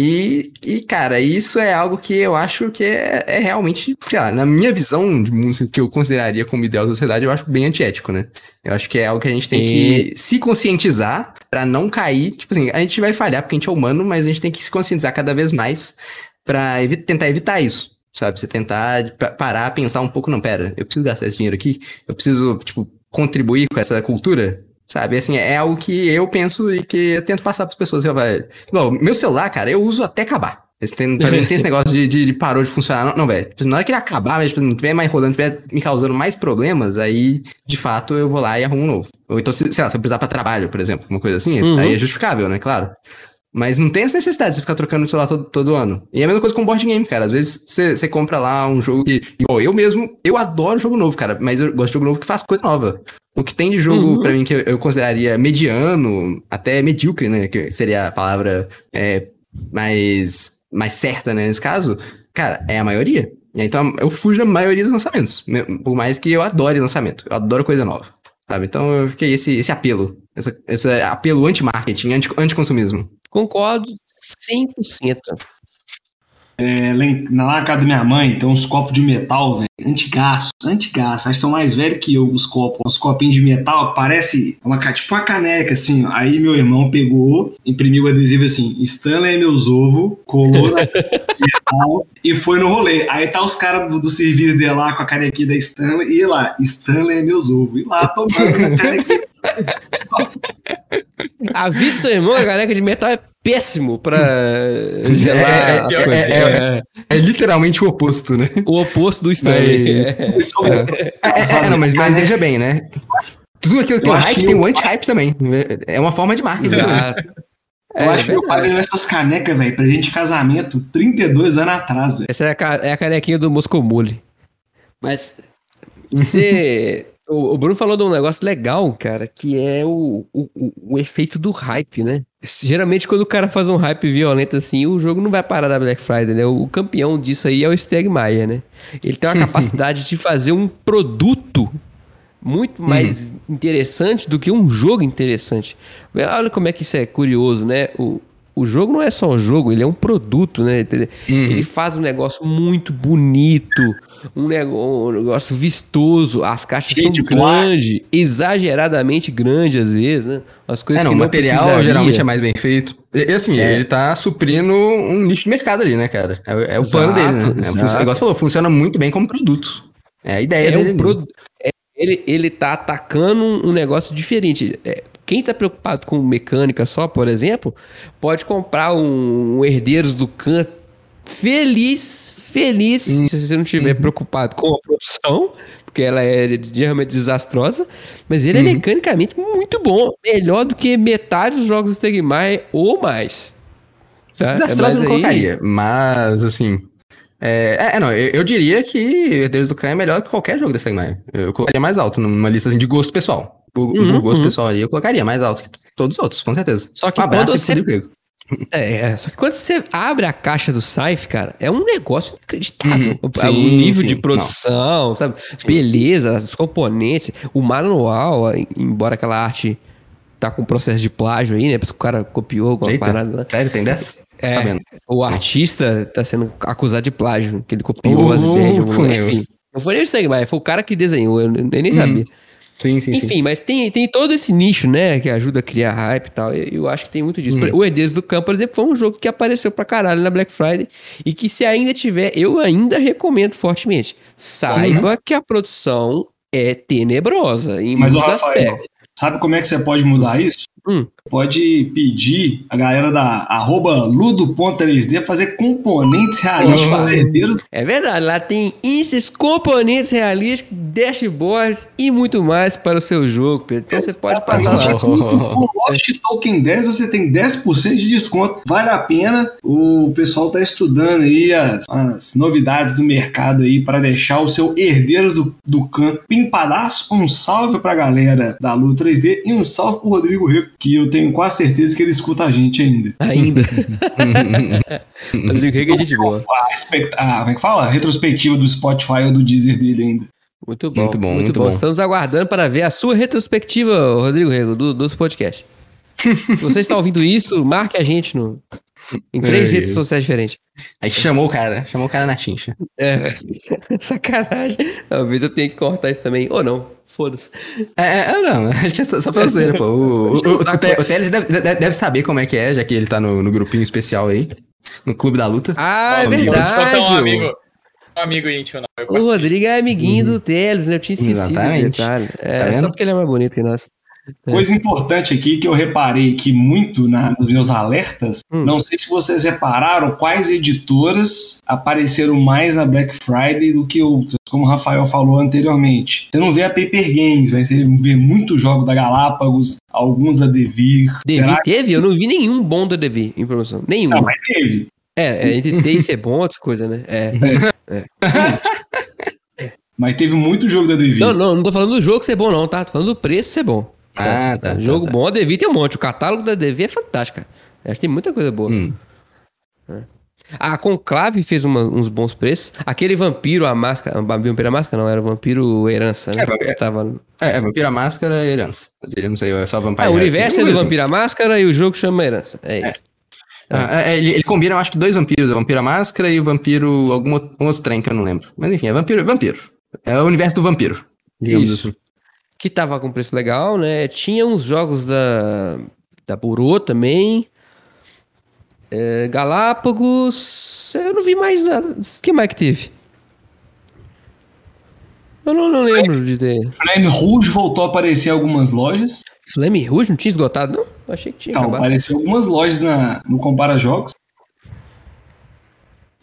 E, e, cara, isso é algo que eu acho que é, é realmente, sei lá, na minha visão de mundo que eu consideraria como ideal da sociedade, eu acho bem antiético, né? Eu acho que é algo que a gente tem que se conscientizar pra não cair. Tipo assim, a gente vai falhar porque a gente é humano, mas a gente tem que se conscientizar cada vez mais pra evi- tentar evitar isso. Sabe? Você tentar pa- parar, pensar um pouco, não, pera, eu preciso gastar esse dinheiro aqui, eu preciso, tipo, contribuir com essa cultura, sabe? Assim, é algo que eu penso e que eu tento passar pras pessoas. Eu. Igual, meu celular, cara, eu uso até acabar. Esse tem, pra mim tem esse negócio de, de, de parou de funcionar. Não, não velho. Tipo, na hora que ele acabar, mas tipo, não tiver mais rodando, tiver me causando mais problemas, aí, de fato, eu vou lá e arrumo um novo. Ou então, se, sei lá, se eu precisar pra trabalho, por exemplo, uma coisa assim, Uhum. aí é justificável, né? Claro. Mas não tem essa necessidade de você ficar trocando o celular todo, todo ano. E é a mesma coisa com board game, cara. Às vezes você, você compra lá um jogo que. Igual eu mesmo, eu adoro jogo novo, cara. Mas eu gosto de jogo novo que faz coisa nova. O que tem de jogo, Uhum. pra mim, que eu, eu consideraria mediano, até medíocre, né? Que seria a palavra é, mais, mais certa, né? Nesse caso, cara, é a maioria. E aí, Então eu fujo da maioria dos lançamentos. me- Por mais que eu adore lançamento. Eu adoro coisa nova. Sabe? Então eu fiquei esse, esse apelo. Essa, esse apelo anti-marketing, anti- anti-consumismo. Concordo 100%. É, na casa da minha mãe tem uns copos de metal, velho. Antigaço, antigaço. Acho que são mais velhos que eu, os copos. Uns copinhos de metal, parece uma, tipo uma caneca, assim. Aí meu irmão pegou, imprimiu o adesivo assim: Stanley é meus ovos, colou na metal e foi no rolê. Aí tá os caras do, do serviço dele lá com a canequinha da Stanley e lá, Stanley é meus ovos. E lá tomando a canequinha. Avisa seu irmão, a caneca de metal é péssimo pra gelar É, as é, coisas. é, é. É literalmente o oposto, né? O oposto do Stanley. É. É, é, é, não, mas, mas veja bem, né? Tudo aquilo que tem hype tem o anti-hype também. É uma forma de marketing. né? Exato. Eu É acho que meu pai deu essas canecas, velho, presente de casamento 32 anos atrás, velho. Essa é a, é a canequinha do Moscow Mule. Mas você. O, o Bruno falou de um negócio legal, cara, que é o, o, o- efeito do hype, né? Geralmente, quando o cara faz um hype violento assim, o jogo não vai parar da Black Friday, né? O campeão disso aí é o Stegmaier, né? Ele tem uma capacidade de fazer um produto muito mais interessante do que um jogo interessante. Olha como é que isso é curioso, né? O, o jogo não é só um jogo, ele é um produto, né? Ele, ele faz um negócio muito bonito, um negócio, um negócio vistoso, as caixas Cheio são grandes, exageradamente grandes às vezes, né? As coisas É, não, que o não material precisaria. geralmente é mais bem feito. E, e assim, É. ele tá suprindo um nicho de mercado ali, né, cara? É, o- é o plano dele, né? É, negócio falou, funciona muito bem como produto. É a ideia É dele. um produ- é, ele, ele tá atacando um, negócio diferente. É, quem tá preocupado com mecânica só, por exemplo, pode comprar um, um Herdeiros do Khan feliz, feliz, Uhum. se você não estiver preocupado com a produção, porque ela é realmente desastrosa, mas ele é Uhum. mecanicamente muito bom, melhor do que metade dos jogos do Stegmaier ou mais. Tá? Desastrosa Mas eu não aí- colocaria, mas assim. É, é, é, não, eu, eu diria que Herdeiros do Khan é melhor que qualquer jogo desse Maier. Eu colocaria mais alto, numa lista assim, de gosto pessoal. O, o Uhum, gosto uhum. pessoal ali eu colocaria mais alto que todos os outros, com certeza. Só que um abraço quando você-. É, é, só que quando você abre a caixa do Saif, cara, é um negócio inacreditável. Uhum. O, o Sim, nível sim, de produção, sabe? Beleza, os componentes, o manual, embora aquela arte tá com processo de plágio aí, né? Porque o cara copiou alguma Eita, parada lá. Sério, tem dessa? É, Sabendo. o artista tá sendo acusado de plágio, que ele copiou as Uhum, ideias. Enfim, não foi nem isso aí, mas foi o cara que desenhou, eu nem nem sabia. Sim, sim, sim. Enfim, mas tem, tem todo esse nicho, né, que ajuda a criar hype e tal. e Eu acho que tem muito disso. Hum. O Herdeiros do Campo, por exemplo, foi um jogo que apareceu pra caralho na Black Friday e que se ainda tiver, eu ainda recomendo fortemente. Saiba que a produção é tenebrosa em Mas, muitos Rafael, aspectos. sabe como é que você pode mudar isso? Hum. Pode pedir a galera da arroba ludo.3D fazer componentes realistas Opa. para herdeiros É verdade, lá tem esses componentes realísticos, dashboards e muito mais para o seu jogo, Pedro. Então você pode passar lá. Com o Lost Token 10 você tem 10% de desconto. Vale a pena. O pessoal tá estudando aí as, as novidades do mercado aí para deixar o seu herdeiros do, do canto pimpadaço. Um salve pra galera da Lu 3D e um salve pro Rodrigo Rico, que eu tenho quase certeza que ele escuta a gente ainda. Ainda. Rodrigo Rega é gente boa. A, expect- a- como é que fala? A retrospectiva do Spotify ou do Deezer dele ainda. Muito bom, Muito bom, muito bom. bom. Estamos aguardando para ver a sua retrospectiva, Rodrigo Rego, do, dos podcasts. Se você está ouvindo isso, marque a gente no, em três É, redes é. sociais diferentes. Aí chamou o cara, chamou o cara na chincha. É, sacanagem. Talvez eu tenha que cortar isso também. Ou não, foda-se. É, é, é, não, acho que é só, só pela zoeira, pô. O, o, Enche o o, Teles deve, deve- saber como é que é, já que ele tá no, no grupinho especial aí, no Clube da Luta. Ah, é verdade. um o- amigo, um amigo íntimo, não. O. Rodrigo é amiguinho do Teles, né? Eu tinha esquecido Exatamente. detalhe. É, Tá só porque ele é mais bonito que nós. Coisa importante aqui que eu reparei que muito na- nos meus alertas, Hum. não sei se vocês repararam quais editoras apareceram mais na Black Friday do que outras, como o Rafael falou anteriormente. Você não vê a Paper Games, mas você vê muito jogo da Galápagos, alguns da Devir. Devi Será que teve? Eu não vi nenhum bom da Devi em promoção. Nenhum. não, mas teve? É, é, entre ter e ser bom, outras coisas, né? É. Mas teve muito jogo da Devir. Não, não, não tô falando do jogo ser bom, não, tá? Tô falando do preço ser bom. Ah, tá, tá, Jogo tá. bom, a Devi tem um monte. O catálogo da Devi é fantástico. Acho que tem muita coisa boa. Hum. É. A Conclave fez uma- uns bons preços. Aquele vampiro, a máscara. Vampiro a máscara não, era vampiro herança, né? É, vampiro- Tava... É, é Vampiro a Máscara e Herança. Não sei, é só Vampire Ah, o universo é do Vampiro a Máscara e o jogo chama Herança. É isso. assim. Ah, é, ele, ele combina, acho que dois vampiros, o Vampiro a Máscara e o Vampiro, algum outro, um outro trem que eu não lembro. Mas enfim, é Vampiro, Vampiro. É o universo do Vampiro. Isso. assim. Que tava com preço legal, né? Tinha uns jogos da, da Burô também. É, Galápagos. Eu não vi mais nada. O que mais que teve? Eu não, não lembro de ter. Flame Rouge voltou a aparecer em algumas lojas. Flame Rouge não tinha esgotado, não? Eu achei que tinha Então, acabado. apareceu algumas lojas na- no Compara Jogos.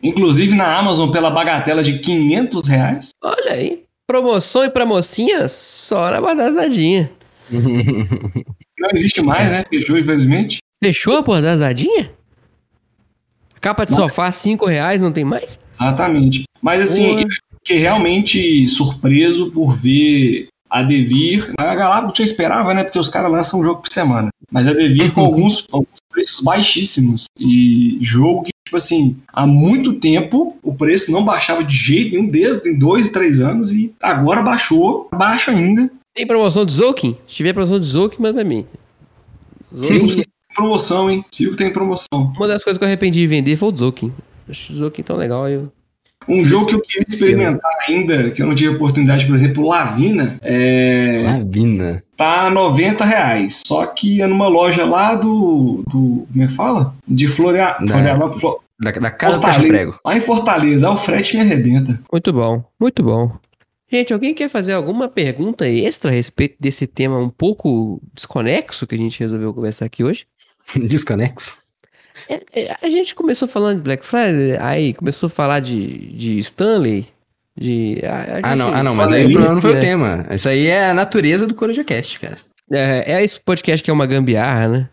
Inclusive na Amazon pela bagatela de 500 reais. Olha aí. Promoção e pra mocinha só na badazadinha. Não existe mais, né? Fechou, infelizmente. Fechou a porra da azadinha? Capa de sofá, 5 reais, não tem mais? Exatamente. Mas assim, eu fiquei realmente surpreso por ver a Devir. A Galápagos já esperava, né? Porque os caras lançam um jogo por semana. Mas a Devir com alguns, alguns preços baixíssimos. E jogo que, tipo assim, há muito tempo o preço não baixava de jeito nenhum, desde tem dois e três anos, e agora baixou, baixo ainda. Tem promoção de Zoukin? Se tiver promoção de Zoukin, manda pra mim. Zoukin, Tem promoção, hein? Silvio tem promoção. uma das coisas que eu arrependi de vender foi o Zoukin. Acho o Zoukin tão legal. Eu... Um jogo que eu queria experimentar ainda, que eu não tive oportunidade, por exemplo, Lavina, é, Lavina. tá 90 reais. Só que é numa loja lá do. do como é que fala? De Florea... Da- Florianópolis, Flo- Da, da casa Fortaleza. Prego. Lá em Fortaleza, o frete me arrebenta. Muito bom, muito bom. Gente, alguém quer fazer alguma pergunta extra a respeito desse tema um pouco desconexo que a gente resolveu conversar aqui hoje? Desconexo. É, é, a gente começou falando de Black Friday, aí começou a falar de, de Stanley. De, a, a Ah, não, ah, não, mas aí não foi né? o tema. Isso aí é a natureza do CorujaCast, cara. É, é esse podcast que é uma gambiarra, né?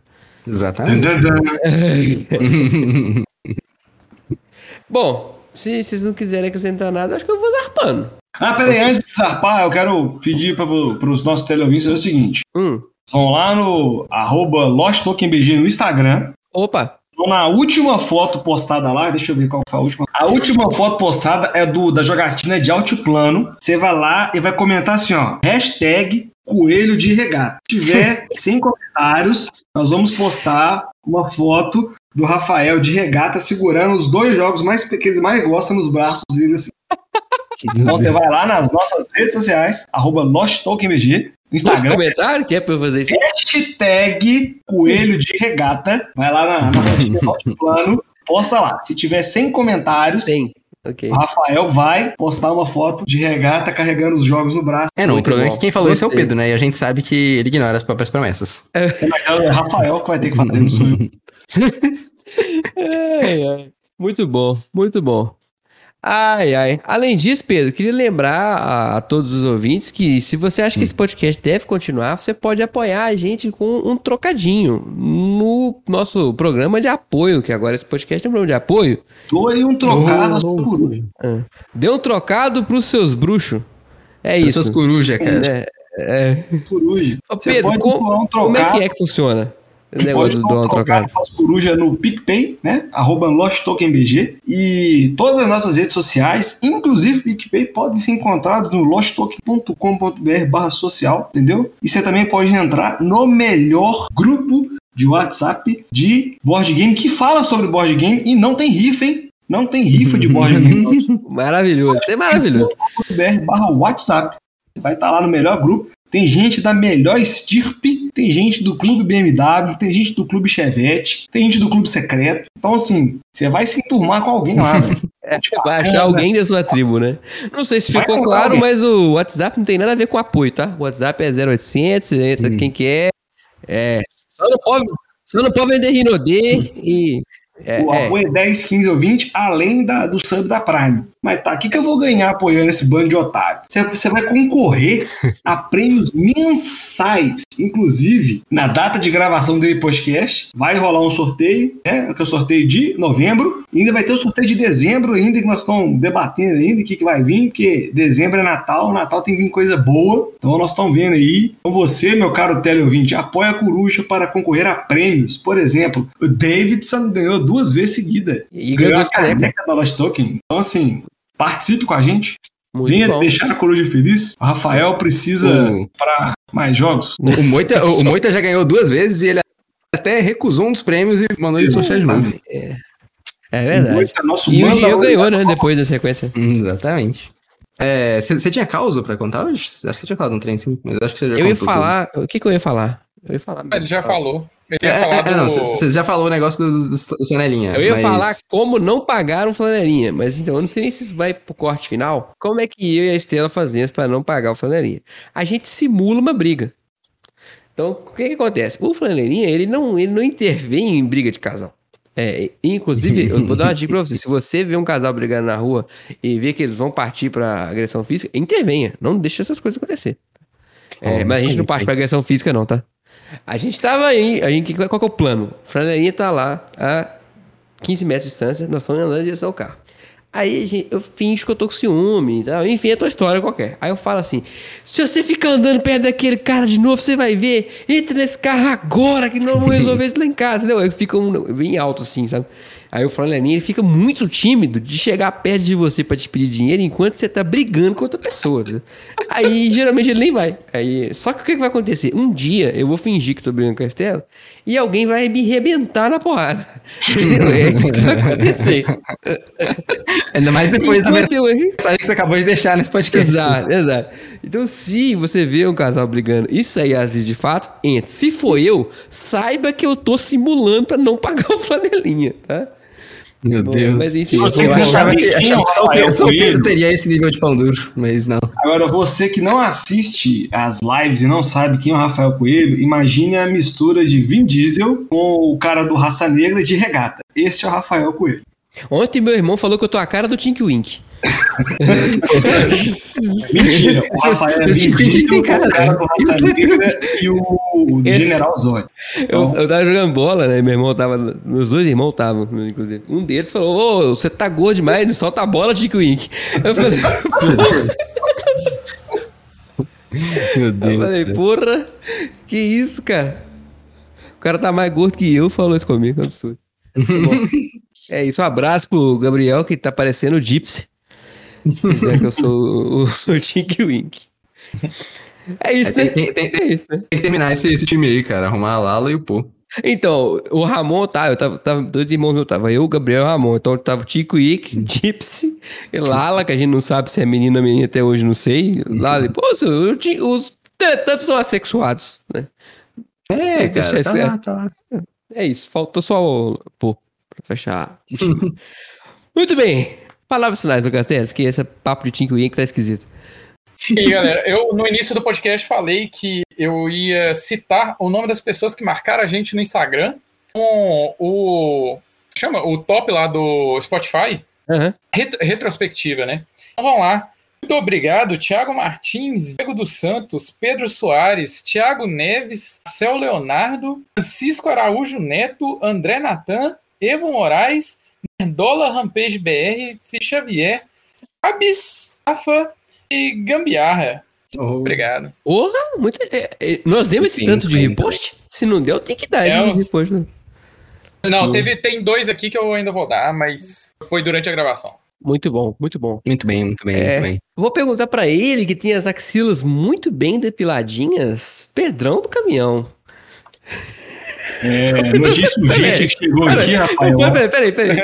Exatamente. Bom, se vocês não quiserem acrescentar nada, acho que eu vou zarpando. Ah, peraí, antes de zarpar, eu quero pedir para os nossos teleouvintes é o seguinte. Hum. Vão lá no arroba LostTokenBG no Instagram. Opa! Então, na última foto postada lá, deixa eu ver qual foi a última. A última foto postada é do da jogatina de altiplano. Você vai lá e vai comentar assim, ó, hashtag coelho de regata. Se tiver 100 comentários, nós vamos postar uma foto do Rafael de regata segurando os dois jogos mais que eles mais gostam nos braços dele. Assim. Então você vai lá nas nossas redes sociais, arroba Instagram, comentários que é pra eu fazer isso? hashtag coelho de regata. Vai lá na, na altiplano, posta lá. Se tiver 100 comentários, Sim. Ok. o Rafael vai postar uma foto de regata carregando os jogos no braço. É, não, o Muito problema bom. é que quem falou isso é o. Pedro, né? E a gente sabe que ele ignora as próprias promessas. Mas é o Rafael que vai ter que fazer, não sou eu. Ai, ai. Muito bom, muito bom. Ai, ai. Além disso, Pedro, queria lembrar a, a todos os ouvintes que se você acha que esse podcast deve continuar, você pode apoiar a gente com um trocadinho no nosso programa de apoio, que agora esse podcast é um programa de apoio. Doe um trocado à sua coruja. Dê um trocado pros seus bruxos. É Essas isso. corujas, cara. É, é. Coruja. Ô, Você Pedro, pode como, um como é que é que funciona? Pode negócio do um trocado. corujas no PicPay, né? Arroba LostTokenBG. E todas as nossas redes sociais, inclusive PicPay, podem ser encontrados no losttoken.com.br barra social, entendeu? E você também pode entrar no melhor grupo de WhatsApp de board game que fala sobre board game e não tem rifa, hein? Não tem rifa de board game. Maravilhoso. Isso é maravilhoso. barra WhatsApp. Vai estar lá no melhor grupo. Tem gente da melhor estirpe, tem gente do Clube BMW, tem gente do Clube Chevette, tem gente do Clube Secreto. Então, assim, você vai se enturmar com alguém lá, velho. Vai achar alguém da sua tribo, né? Não sei se Vai ficou claro, alguém. mas o WhatsApp não tem nada a ver com apoio, tá? O WhatsApp é 0800, você entra quem quer. É. Só não pode, só não pode vender Rinodê e. É, o é. apoio é 10, 15 ou 20, além da, do sub da Prime. Mas tá, o que, que eu vou ganhar apoiando esse bando de otário? Você, vai concorrer a prêmios mensais. Inclusive, na data de gravação do podcast, vai rolar um sorteio, né? Que é o sorteio de novembro. E ainda vai ter o sorteio de dezembro ainda, que nós estamos debatendo ainda o que, que vai vir, porque dezembro é Natal, Natal tem que vir coisa boa. Então nós estamos vendo aí. Então você, meu caro teleouvinte, apoia a coruja para concorrer a prêmios. Por exemplo, o Davidson ganhou duas vezes seguida. E ganhou duas a canecas. caneca da Lost Token. Então, assim, participe com a gente. Muito Venha bom. deixar a coruja feliz. O Rafael precisa O- para mais jogos. O Moita, o Moita já ganhou duas vezes e ele até recusou um dos prêmios e mandou ele sortear de novo. É verdade. Moita, nosso E o Diego ganhou, né? Depois da sequência. Exatamente. Você tinha causa pra contar hoje? Acho que você tinha falado um trem sim, mas acho que você já Eu ia falar. O que, que eu ia falar? Eu ia falar. Ele já falou. Ele ia É, falar é, é, não, do- você já falou o negócio do, do, do Sonelinha. Eu ia mas- falar como não pagar um flanelinha, mas então eu não sei nem se isso vai pro corte final. Como é que eu e a Estela fazemos para não pagar o flanelinha? A gente simula uma briga. Então, o que que acontece? O flanelinha, ele não, ele não intervém em briga de casal. É, inclusive, eu vou dar uma dica pra você. Se você vê um casal brigando na rua e vê que eles vão partir pra agressão física, intervenha. Não deixe essas coisas acontecer. É, mas a gente não parte pra agressão física, não, tá? A gente tava aí, a gente, qual que é o plano? O flanelinha tá lá a 15 metros de distância, nós estamos andando em direção ao carro. Aí gente, eu finjo que eu tô com ciúme, tá? enfim, é tua história qualquer. Aí eu falo assim: se você ficar andando perto daquele cara de novo, você vai ver, entra nesse carro agora que nós vamos resolver isso lá em casa, entendeu? Fica um, bem alto assim, sabe? Aí o flanelinha ele fica muito tímido de chegar perto de você pra te pedir dinheiro enquanto você tá brigando com outra pessoa. entendeu? Aí geralmente ele nem vai. Aí, só que o que, que vai acontecer? Um dia eu vou fingir que tô brigando com a Estela e alguém vai me arrebentar na porrada. É isso que vai acontecer. Ainda mais depois da Enquanto eu- mensagem que você acabou de deixar nesse podcast. Exato, exato. Então, se você vê um casal brigando e sair às vezes de fato, entre. Se for eu, saiba que eu tô simulando pra não pagar o flanelinha, tá? Meu Bom, Deus. mas enfim, Você eu achava que, achava o que só, o Rafael só o Pedro Coelho? teria esse nível de pão duro, mas não. Agora, você que não assiste as lives e não sabe quem é o Rafael Coelho, imagine a mistura de Vin Diesel com o cara do Raça Negra de regata. Este é o Rafael Coelho. Ontem meu irmão falou que eu tô a cara do Tink Wink. Mentira, o Rafael é Esse Vin tipo de Diesel com o cara. do Raça Negra e o, o General Zóio. Eu, eu tava jogando bola, né? Meu irmão tava. Meus dois irmãos estavam, inclusive. Um deles falou: Ô, você tá gordo demais, não solta a bola, Tink Wink. Eu falei, Meu eu Deus. falei, do céu. porra, que isso, cara? O cara tá mais gordo que eu, falou isso comigo, é um absurdo. Bom, é isso, um abraço pro Gabriel, que tá parecendo o Gypsy. Já que eu sou o, o Tink Wink. É isso, É, né? tem- tem- tem- É isso, né? Tem que terminar esse, esse time aí, cara. Arrumar a Lala e o Pô. Então, o Ramon, tá, eu tava, tava dois irmãos meus, tava eu, o Gabriel e o Ramon. Então tava o Tico Ick, Gypsy, e Lala, que a gente não sabe se é menina ou menina até hoje, não sei. Lala, pô, os tantos são assexuados, né? É, Deixa cara. esse- Tá lá, tá lá. É isso, faltou só o. Pô, pra fechar. Muito bem. Palavras finais do Castells, que esse papo de Tico Ick tá esquisito. E aí, galera, eu no início do podcast falei que eu ia citar o nome das pessoas que marcaram a gente no Instagram com o. Chama? O top lá do Spotify. Aham. Ret- retrospectiva, né? Então vamos lá. Muito obrigado, Thiago Martins, Diego dos Santos, Pedro Soares, Thiago Neves, Céu Leonardo, Francisco Araújo Neto, André Natan, Evo Moraes, Nerdola Rampage BR, Fih Xavier, Abis, Rafa e Gambiarra. Oh. Obrigado. Porra, muito. é, é, nós demos esse Sim, tanto de repost? Se não deu, tem que dar É, esse os- repost, né? Não, Hum. teve, tem dois aqui que eu ainda vou dar, mas foi durante a gravação. Muito bom, muito bom. Muito bem, muito bem, É. muito bem. Vou perguntar pra ele que tem as axilas muito bem depiladinhas, Pedrão do caminhão. É, notícia urgente que chegou aqui, Rafael. Peraí, peraí, peraí.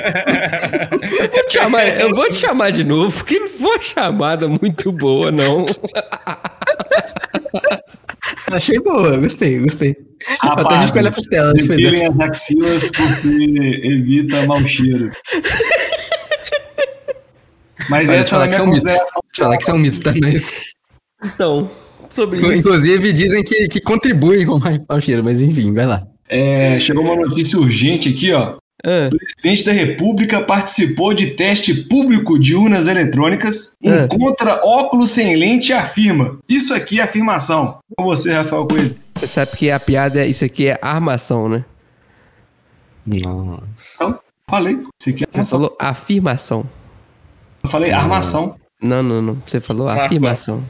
Eu vou te chamar, eu vou te chamar de novo, porque não foi uma chamada muito boa, não. Achei boa, gostei, gostei. Até a gente olhar pra tela. dessa. as axilas porque evita mau cheiro. Mas Olha, essa é falar a que são mitos. consideração. Falar que são mitos, tá? Mas, Não, sobre isso. inclusive, dizem que, que contribuem com o cheiro, mas enfim, vai lá. É, chegou uma notícia urgente aqui, ó. Ah, O presidente da República participou de teste público de urnas eletrônicas, É. encontra óculos sem lente e afirma. Isso aqui é afirmação. Com você, Rafael Coelho. você sabe que a piada, isso aqui é armação, né? Nossa. Então, falei. Isso aqui é Você falou afirmação. Eu falei armação. Não, não, não. Você falou Armação. afirmação.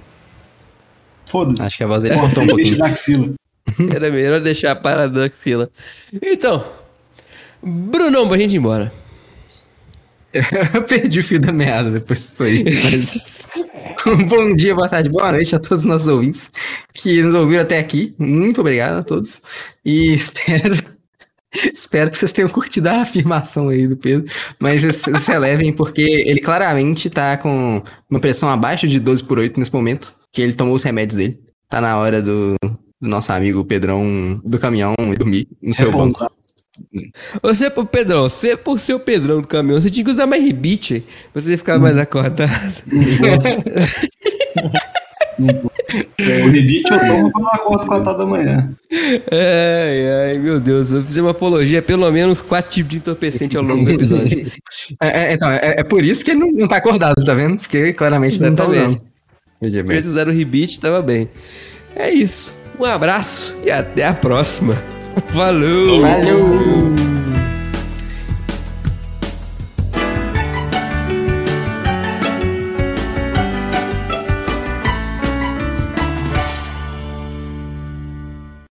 Foda-se. Acho que a voz dele cortou um pouquinho. da axila. Era melhor deixar a parada da axila. Então, Brunão, pra gente ir embora. Eu perdi o fio da meada depois disso aí. Mas... bom dia, boa tarde, boa noite a todos os nossos ouvintes que nos ouviram até aqui. Muito obrigado a todos. E espero. Espero que vocês tenham curtido a afirmação aí do Pedro, mas vocês relevem porque ele claramente tá com uma pressão abaixo de 12 por 8 nesse momento, que ele tomou os remédios dele. Tá na hora do, do nosso amigo Pedrão do caminhão e dormir no seu banco. Você, pô, Pedrão, você por ser o Pedrão do caminhão, você tinha que usar mais rebite pra você ficar mais acordado. O rebite eu tomo quando eu acordo 4 da manhã. Ai, ai, meu Deus. Eu fiz uma apologia, pelo menos quatro tipos de entorpecente ao longo do episódio. É, é, então, é, é por isso que ele não, não tá acordado, tá vendo? Porque claramente não tá Exatamente. usando. Veja bem. Eles usaram o rebite, tava bem. É isso. Um abraço e até a próxima. Falou!